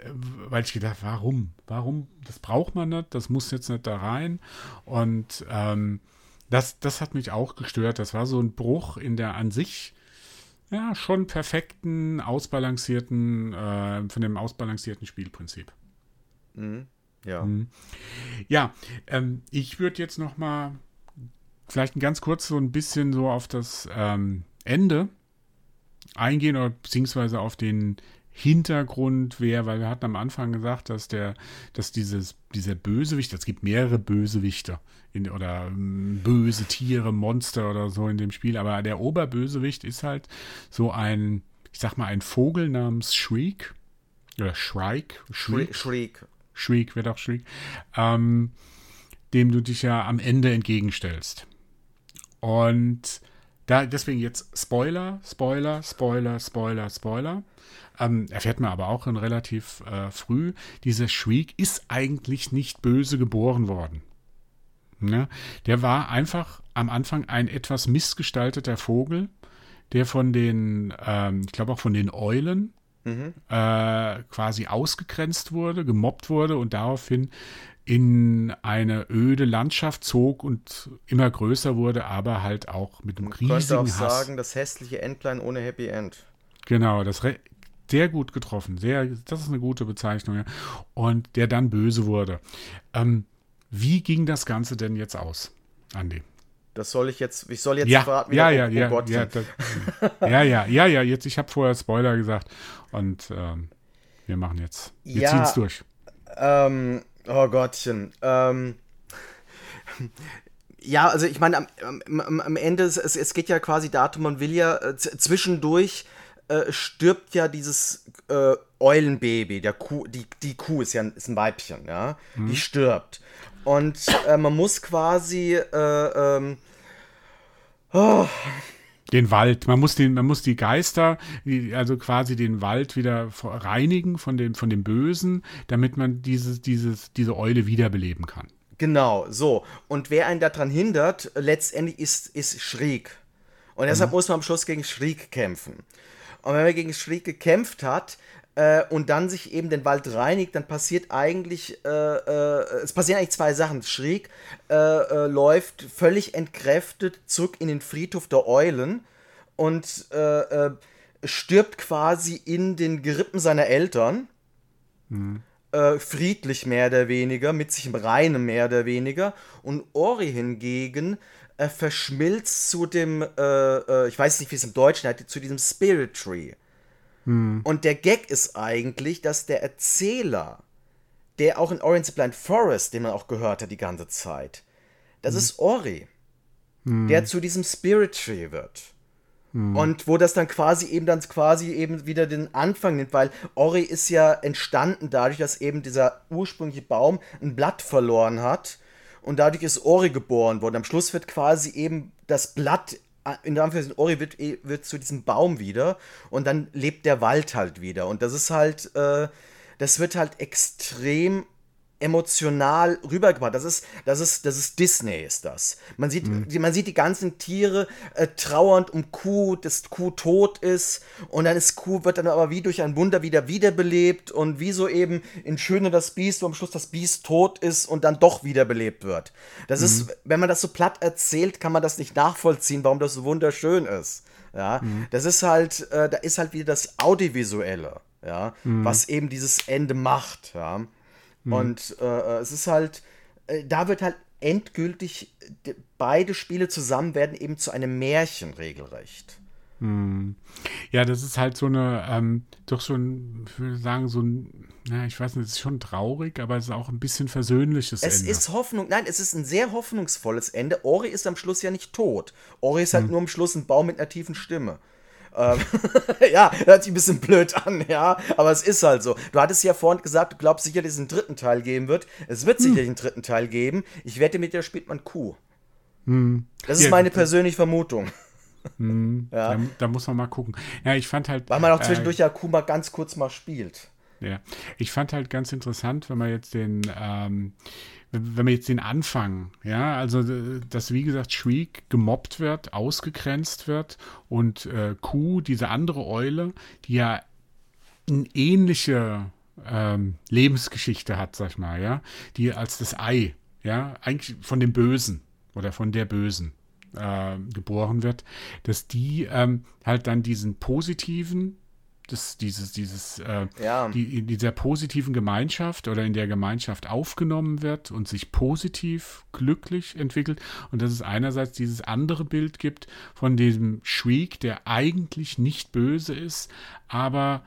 weil ich gedacht, warum? Warum? Das braucht man nicht, das muss jetzt nicht da rein. Und ähm, das, das hat mich auch gestört. Das war so ein Bruch in der an sich ja schon perfekten, ausbalancierten, äh, von dem ausbalancierten Spielprinzip. Mhm. Ja. Mhm. Ja, ähm, ich würde jetzt noch mal vielleicht ganz kurz so ein bisschen so auf das ähm, Ende eingehen oder beziehungsweise auf den Hintergrund wer, weil wir hatten am Anfang gesagt, dass der, dass dieses, dieser Bösewicht, es gibt mehrere Bösewichte in, oder ähm, böse Tiere, Monster oder so in dem Spiel, aber der Oberbösewicht ist halt so ein, ich sag mal, ein Vogel namens Shriek oder Shrike. Shriek. Shriek. Shriek wird auch Shriek, ähm, dem du dich ja am Ende entgegenstellst. Und da, deswegen jetzt Spoiler, Spoiler, Spoiler, Spoiler, Spoiler. Ähm, erfährt man aber auch in relativ äh, früh, dieser Shriek ist eigentlich nicht böse geboren worden. Ne? Der war einfach am Anfang ein etwas missgestalteter Vogel, der von den, ähm, ich glaube auch von den Eulen mhm. äh, quasi ausgegrenzt wurde, gemobbt wurde und daraufhin in eine öde Landschaft zog und immer größer wurde, aber halt auch mit einem riesigen Hass. Man könnte auch sagen, das hässliche Endline ohne Happy End. Genau, das sehr gut getroffen. Sehr, das ist eine gute Bezeichnung. Ja. Und der dann böse wurde. Ähm, wie ging das Ganze denn jetzt aus, Andi? Das soll ich jetzt, ich soll jetzt ja, verraten, ja, ja, oh, ja, oh ja, das, ja, ja, ja, ja, jetzt, ich habe vorher Spoiler gesagt und ähm, wir machen jetzt, wir ja, ziehen es durch. Ähm, oh Gottchen, ähm, ja, also ich meine, am, am, am Ende, es, es geht ja quasi darum, man will ja äh, zwischendurch äh, stirbt ja dieses äh, Eulenbaby, der Kuh, die, die Kuh ist ja ein, ist ein Weibchen, ja, mhm. die stirbt. Und äh, man muss quasi äh, ähm, oh. den Wald, man muss den, man muss die Geister, also quasi den Wald wieder reinigen von dem, von dem Bösen, damit man dieses, dieses, diese Eule wiederbeleben kann. Genau, so. Und wer einen daran hindert, letztendlich ist, ist Schräg. Und deshalb mhm. muss man am Schluss gegen Schräg kämpfen. Und wenn man gegen Schräg gekämpft hat äh, und dann sich eben den Wald reinigt, dann passiert eigentlich, äh, äh, es passieren eigentlich zwei Sachen. Schräg äh, äh, läuft völlig entkräftet zurück in den Friedhof der Eulen und äh, stirbt quasi in den Gerippen seiner Eltern. Mhm. friedlich mehr oder weniger, mit sich im Reinen mehr oder weniger. Und Ori hingegen verschmilzt zu dem, ich weiß nicht, wie es im Deutschen heißt, zu diesem Spirit Tree. Hm. Und der Gag ist eigentlich, dass der Erzähler, der auch in Orange Blind Forest, den man auch gehört hat die ganze Zeit, das hm. ist Ori, hm. der zu diesem Spirit Tree wird. Hm. Und wo das dann quasi eben dann quasi eben wieder den Anfang nimmt, weil Ori ist ja entstanden dadurch, dass eben dieser ursprüngliche Baum ein Blatt verloren hat und dadurch ist Ori geboren worden. Am Schluss wird quasi eben das Blatt in der Anführungszeichen, Ori wird, wird zu diesem Baum wieder und dann lebt der Wald halt wieder. Und das ist halt, äh, das wird halt extrem emotional rübergebracht. Das ist, das ist, das ist Disney, ist das. Man sieht, mhm. man sieht die ganzen Tiere äh, trauernd um Kuh, dass Kuh tot ist und dann ist Kuh, wird dann aber wie durch ein Wunder wieder wiederbelebt und wie so eben in Schöne das Biest, wo am Schluss das Biest tot ist und dann doch wiederbelebt wird. Das mhm. ist, wenn man das so platt erzählt, kann man das nicht nachvollziehen, warum das so wunderschön ist. Ja, mhm. das ist halt, äh, da ist halt wieder das Audiovisuelle, ja, mhm. was eben dieses Ende macht, ja. Mhm. Und äh, äh, es ist halt, äh, da wird halt endgültig, beide Spiele zusammen werden eben zu einem Märchen regelrecht. Hm. Ja, das ist halt so eine, ähm, doch so ein, ich würde sagen, so ein, na, ich weiß nicht, es ist schon traurig, aber es ist auch ein bisschen versöhnliches es Ende. Es ist Hoffnung, nein, es ist ein sehr hoffnungsvolles Ende. Ori ist am Schluss ja nicht tot. Ori ist halt hm. nur am Schluss ein Baum mit einer tiefen Stimme. Ähm, ja, hört sich ein bisschen blöd an, ja, aber es ist halt so. Du hattest ja vorhin gesagt, du glaubst sicher, dass es einen dritten Teil geben wird. Es wird hm. sicherlich einen dritten Teil geben. Ich wette mit dir spielt man Kuh. Hm. Das ist ja, meine persönliche Vermutung. Hm. Ja. Da, da, muss man mal gucken. Ja, ich fand halt. Weil man auch zwischendurch äh, ja Kuh mal ganz kurz mal spielt. Ja, ich fand halt ganz interessant, wenn man jetzt den, ähm, wenn man jetzt den Anfang, ja, also dass wie gesagt Shriek gemobbt wird, ausgegrenzt wird und äh, Q, diese andere Eule, die ja eine ähnliche ähm, Lebensgeschichte hat, sag ich mal, ja, die als das Ei, ja, eigentlich von dem Bösen oder von der Bösen äh, geboren wird, dass die ähm, halt dann diesen positiven das, dieses, dieses, äh, ja. die, in dieser positiven Gemeinschaft oder in der Gemeinschaft aufgenommen wird und sich positiv, glücklich entwickelt. Und dass es einerseits dieses andere Bild gibt von diesem Shriek, der eigentlich nicht böse ist, aber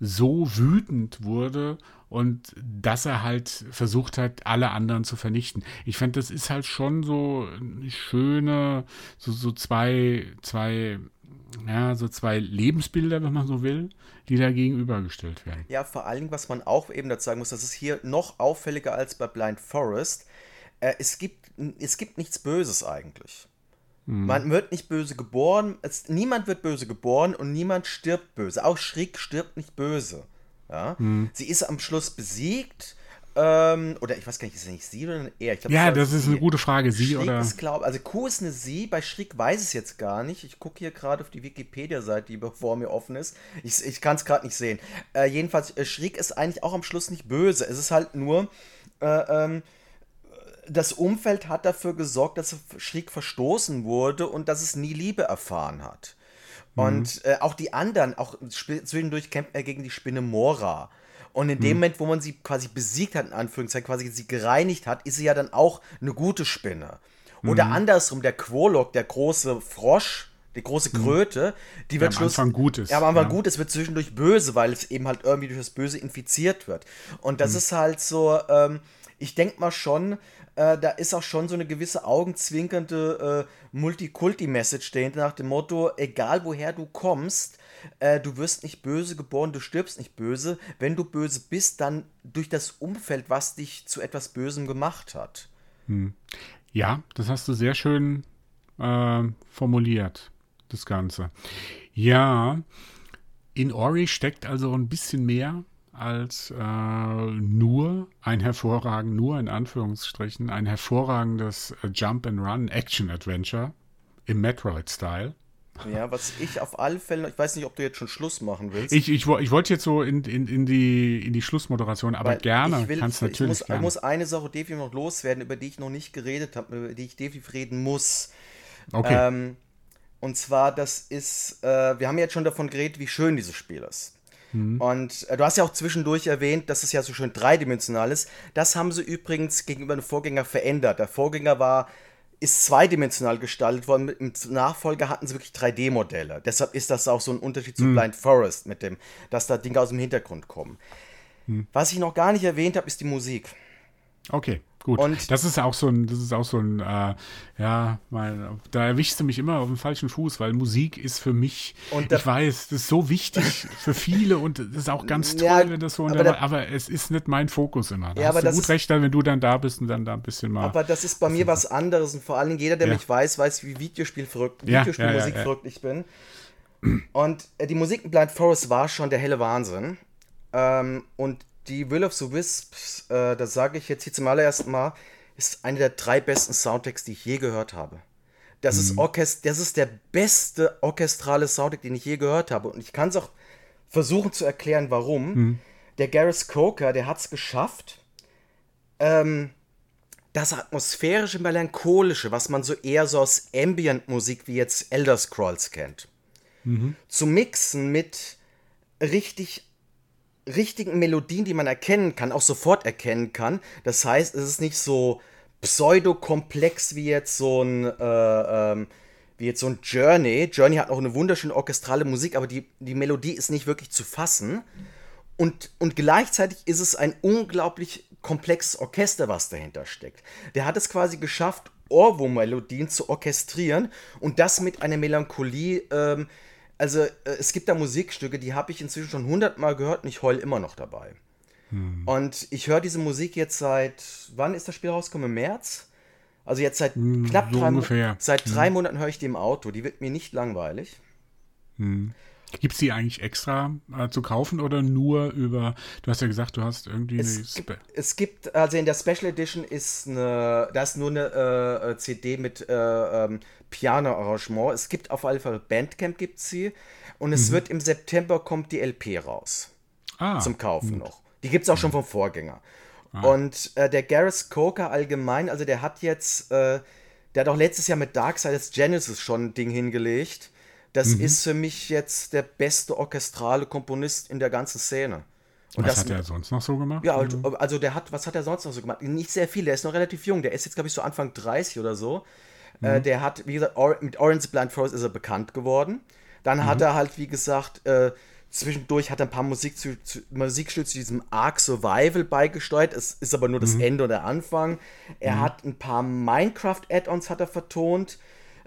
so wütend wurde und dass er halt versucht hat, alle anderen zu vernichten. Ich fand, das ist halt schon so eine schöne, so, so zwei, zwei ja, so zwei Lebensbilder, wenn man so will, die da gegenübergestellt werden. Ja, vor allen Dingen, was man auch eben dazu sagen muss, das ist hier noch auffälliger als bei Blind Forest. Äh, es, gibt, es gibt nichts Böses eigentlich. Mhm. Man wird nicht böse geboren, es, niemand wird böse geboren und niemand stirbt böse. Auch Schrick stirbt nicht böse. Ja? Mhm. Sie ist am Schluss besiegt ähm, oder ich weiß gar nicht, ist es nicht sie oder er? Glaub, ja, das ist eine gute Frage. Sie Schrieg oder? Ist, glaub, also Q ist eine sie, bei Schrieg weiß es jetzt gar nicht. Ich gucke hier gerade auf die Wikipedia-Seite, die vor mir offen ist. Ich, ich kann es gerade nicht sehen. Äh, jedenfalls, äh, Schrieg ist eigentlich auch am Schluss nicht böse. Es ist halt nur, äh, ähm, das Umfeld hat dafür gesorgt, dass Schrieg verstoßen wurde und dass es nie Liebe erfahren hat. Mhm. Und äh, auch die anderen, auch zwischendurch kämpft er gegen die Spinne Mora. Und in dem hm. Moment, wo man sie quasi besiegt hat, in Anführungszeichen, quasi sie gereinigt hat, ist sie ja dann auch eine gute Spinne. Oder hm. andersrum, der Quolok, der große Frosch, die große hm. Kröte, die wird am Schluss, Anfang gut ist. Ja, am Anfang ja. gut ist, wird zwischendurch böse, weil es eben halt irgendwie durch das Böse infiziert wird. Und das hm. ist halt so, ähm, ich denke mal schon, äh, da ist auch schon so eine gewisse augenzwinkernde äh, Multikulti-Message dahinter nach dem Motto, egal woher du kommst, äh, du wirst nicht böse geboren, du stirbst nicht böse. Wenn du böse bist, dann durch das Umfeld, was dich zu etwas Bösem gemacht hat. Hm. Ja, das hast du sehr schön äh, formuliert, das Ganze. Ja, in Ori steckt also ein bisschen mehr als äh, nur ein hervorragend, nur in Anführungsstrichen, ein hervorragendes äh, Jump and Run Action Adventure im Metroid-Style. Ja, was ich auf alle Fälle, ich weiß nicht, ob du jetzt schon Schluss machen willst. Ich, ich, ich wollte jetzt so in, in, in, die, in die Schlussmoderation, aber Weil gerne, will, kannst natürlich. Ich muss, gerne. ich muss eine Sache definitiv noch loswerden, über die ich noch nicht geredet habe, über die ich definitiv reden muss. Okay. Ähm, und zwar, das ist, äh, wir haben jetzt schon davon geredet, wie schön dieses Spiel ist. Mhm. Und äh, du hast ja auch zwischendurch erwähnt, dass es ja so schön dreidimensional ist. Das haben sie übrigens gegenüber dem Vorgänger verändert. Der Vorgänger war ist zweidimensional gestaltet worden. Im Nachfolger hatten sie wirklich 3D-Modelle. Deshalb ist das auch so ein Unterschied zu hm. Blind Forest, mit dem, dass da Dinge aus dem Hintergrund kommen. Hm. Was ich noch gar nicht erwähnt habe, ist die Musik. Okay. Gut, und das ist auch so ein, das ist auch so ein, äh, ja, mal, da erwischst du mich immer auf dem falschen Fuß, weil Musik ist für mich, ich weiß, das ist so wichtig für viele und das ist auch ganz toll, ja, wenn das so, aber, der, aber, es ist nicht mein Fokus immer. Da ja, hast aber du gut recht, wenn du dann da bist und dann da ein bisschen mal. Aber das ist bei mir was anderes und vor allem jeder, der ja. mich weiß, weiß, wie Videospielverrückt, Videospielmusik ja, verrückt ich bin. Und äh, die Musik in Blind Forest war schon der helle Wahnsinn. Ähm, und die Will of the Wisps, äh, das sage ich jetzt hier zum allerersten Mal, ist eine der drei besten Soundtracks, die ich je gehört habe. Das, mhm. ist, Orchest das ist der beste orchestrale Soundtrack, den ich je gehört habe. Und ich kann es auch versuchen zu erklären, warum. Mhm. Der Gareth Coker, der hat es geschafft, ähm, das atmosphärische, melancholische, was man so eher so aus Ambient-Musik wie jetzt Elder Scrolls kennt, mhm. zu mixen mit richtig richtigen Melodien, die man erkennen kann, auch sofort erkennen kann. Das heißt, es ist nicht so pseudokomplex wie jetzt so ein äh, ähm, wie jetzt so ein Journey. Journey hat auch eine wunderschöne orchestrale Musik, aber die, die Melodie ist nicht wirklich zu fassen. Und, und gleichzeitig ist es ein unglaublich komplexes Orchester, was dahinter steckt. Der hat es quasi geschafft, Ohrwurm-Melodien zu orchestrieren und das mit einer Melancholie, ähm, also äh, es gibt da Musikstücke, die habe ich inzwischen schon hundertmal gehört und ich heul immer noch dabei. Hm. Und ich höre diese Musik jetzt seit, wann ist das Spiel rausgekommen? Im März? Also jetzt seit hm, knapp so drei, ungefähr. seit drei hm. Monaten höre ich die im Auto. Die wird mir nicht langweilig. Hm. Gibt es die eigentlich extra äh, zu kaufen oder nur über, du hast ja gesagt, du hast irgendwie es eine. Gibt, es gibt, also in der Special Edition ist eine, da ist nur eine äh, äh CD mit äh, ähm, Piano-Arrangement. Es gibt auf alle Fälle Bandcamp gibt sie und es mhm. wird im September kommt die LP raus. Ah, zum Kaufen gut. noch. Die gibt es auch schon mhm. vom Vorgänger. Ah. Und äh, der Gareth Coker allgemein, also der hat jetzt, äh, der hat auch letztes Jahr mit Darksiders Genesis schon ein Ding hingelegt. Das mhm. ist für mich jetzt der beste orchestrale Komponist in der ganzen Szene. Und was das, hat er sonst noch so gemacht? Ja, also, also der hat, was hat er sonst noch so gemacht? Nicht sehr viel, der ist noch relativ jung, der ist jetzt, glaube ich, so Anfang 30 oder so. Äh, mhm. Äh, der hat, wie gesagt, Or mit Orange Blind Forest ist er bekannt geworden. Dann mhm. hat er halt, wie gesagt, äh, zwischendurch hat er ein paar Musik zu, zu, Musikstücke zu diesem Ark Survival beigesteuert. Es ist aber nur das mhm. Ende und der Anfang. Er mhm. hat ein paar Minecraft-Add-ons hat er vertont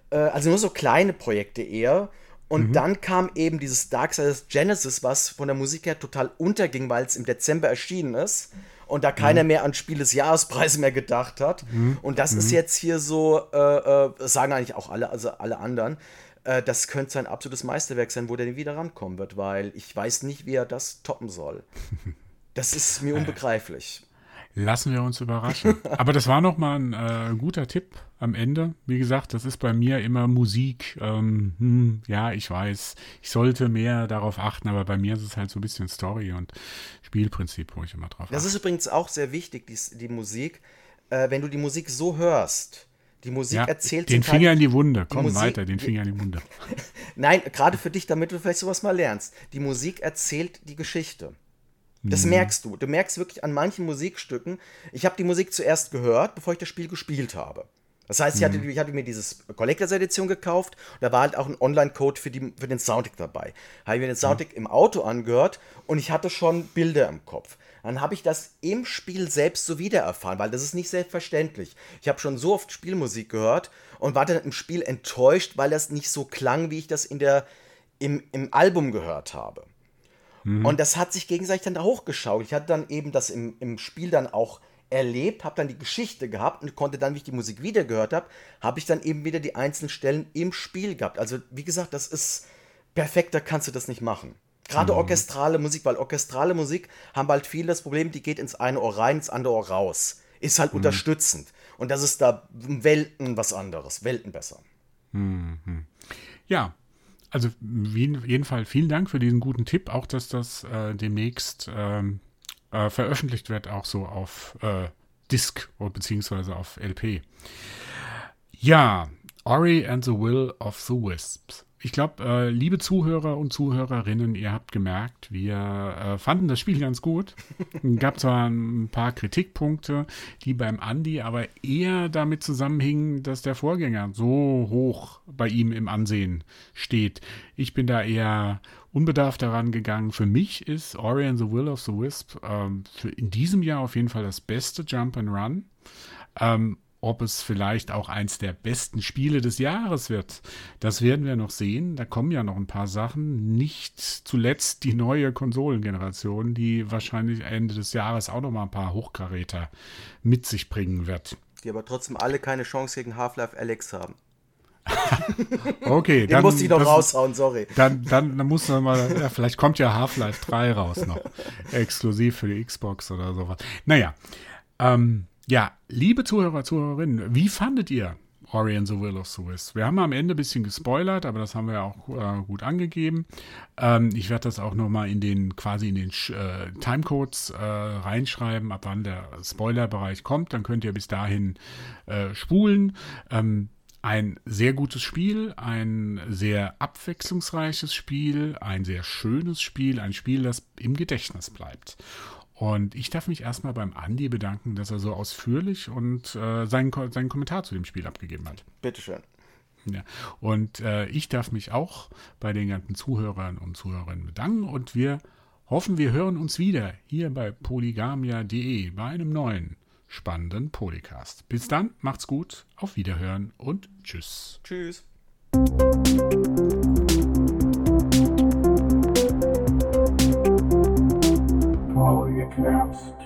äh, also nur so kleine Projekte eher. Und mhm. dann kam eben dieses Darksiders Genesis, was von der Musik her total unterging, weil es im Dezember erschienen ist und da keiner mhm. mehr an Spiel des Jahrespreis mehr gedacht hat. Mhm. Und das ist mhm. jetzt hier so, äh, äh, sagen eigentlich auch alle, also alle anderen, äh, das könnte sein absolutes Meisterwerk sein, wo der wieder rankommen wird, weil ich weiß nicht, wie er das toppen soll. Das ist mir unbegreiflich. Lassen wir uns überraschen. Aber das war nochmal ein äh, guter Tipp am Ende. Wie gesagt, das ist bei mir immer Musik. Ähm, hm, ja, ich weiß, ich sollte mehr darauf achten, aber bei mir ist es halt so ein bisschen Story und Spielprinzip, wo ich immer drauf achte. Das ist übrigens auch sehr wichtig, die, die Musik. Äh, wenn du die Musik so hörst, die Musik ja, erzählt Den Finger in die Wunde. Komm Musik, weiter, den Finger in die Wunde. Nein, gerade für dich, damit du vielleicht sowas mal lernst. Die Musik erzählt die Geschichte. Das mhm. merkst du. Du merkst wirklich an manchen Musikstücken. Ich habe die Musik zuerst gehört, bevor ich das Spiel gespielt habe. Das heißt, ich hatte, mhm. ich hatte mir dieses Collectors Edition gekauft und da war halt auch ein Online-Code für, für den Soundtrack dabei. Habe ich mir den Soundtrack mhm. im Auto angehört und ich hatte schon Bilder im Kopf. Dann habe ich das im Spiel selbst so wieder erfahren, weil das ist nicht selbstverständlich. Ich habe schon so oft Spielmusik gehört und war dann im Spiel enttäuscht, weil das nicht so klang, wie ich das in der, im, im Album gehört habe. Mhm. Und das hat sich gegenseitig dann da hochgeschaut. Ich hatte dann eben das im, im Spiel dann auch erlebt, habe dann die Geschichte gehabt und konnte dann, wie ich die Musik wieder gehört habe, habe ich dann eben wieder die einzelnen Stellen im Spiel gehabt. Also wie gesagt, das ist perfekter kannst du das nicht machen. Gerade mhm. orchestrale Musik, weil orchestrale Musik haben halt viel das Problem, die geht ins eine Ohr rein, ins andere Ohr raus. Ist halt mhm. unterstützend. Und das ist da Welten was anderes, Welten besser. Mhm. Ja, also jeden Fall vielen Dank für diesen guten Tipp, auch dass das äh, demnächst ähm, äh, veröffentlicht wird, auch so auf äh, Disc beziehungsweise auf LP. Ja, Ori and the Will of the Wisps. Ich glaube, äh, liebe Zuhörer und Zuhörerinnen, ihr habt gemerkt, wir äh, fanden das Spiel ganz gut. Gab zwar ein paar Kritikpunkte, die beim Andy aber eher damit zusammenhingen, dass der Vorgänger so hoch bei ihm im Ansehen steht. Ich bin da eher unbedarft daran gegangen. Für mich ist Ori and the Will of the Wisp ähm, in diesem Jahr auf jeden Fall das beste Jump and Run. Ähm, ob es vielleicht auch eins der besten Spiele des Jahres wird, das werden wir noch sehen. Da kommen ja noch ein paar Sachen. Nicht zuletzt die neue Konsolengeneration, die wahrscheinlich Ende des Jahres auch noch mal ein paar Hochkaräter mit sich bringen wird. Die aber trotzdem alle keine Chance gegen Half-Life Alex haben. okay, Den dann musste ich noch raushauen, sorry. Dann, dann, dann muss man mal, ja, vielleicht kommt ja Half-Life 3 raus noch. Exklusiv für die Xbox oder sowas. Naja, ähm, ja, liebe Zuhörer, Zuhörerinnen, wie fandet ihr Ori and the Will of the Wisps? Wir haben am Ende ein bisschen gespoilert, aber das haben wir auch äh, gut angegeben. Ähm, ich werde das auch nochmal in den, quasi in den äh, Timecodes äh, reinschreiben, ab wann der Spoilerbereich kommt. Dann könnt ihr bis dahin äh, spulen. Ähm, ein sehr gutes Spiel, ein sehr abwechslungsreiches Spiel, ein sehr schönes Spiel, ein Spiel, das im Gedächtnis bleibt. Und ich darf mich erstmal beim Andi bedanken, dass er so ausführlich und äh, seinen, seinen Kommentar zu dem Spiel abgegeben hat. Bitteschön. Ja. Und äh, ich darf mich auch bei den ganzen Zuhörern und Zuhörerinnen bedanken und wir hoffen, wir hören uns wieder hier bei polygamia.de bei einem neuen spannenden Polycast. Bis dann, macht's gut, auf Wiederhören und tschüss. Tschüss. collapse.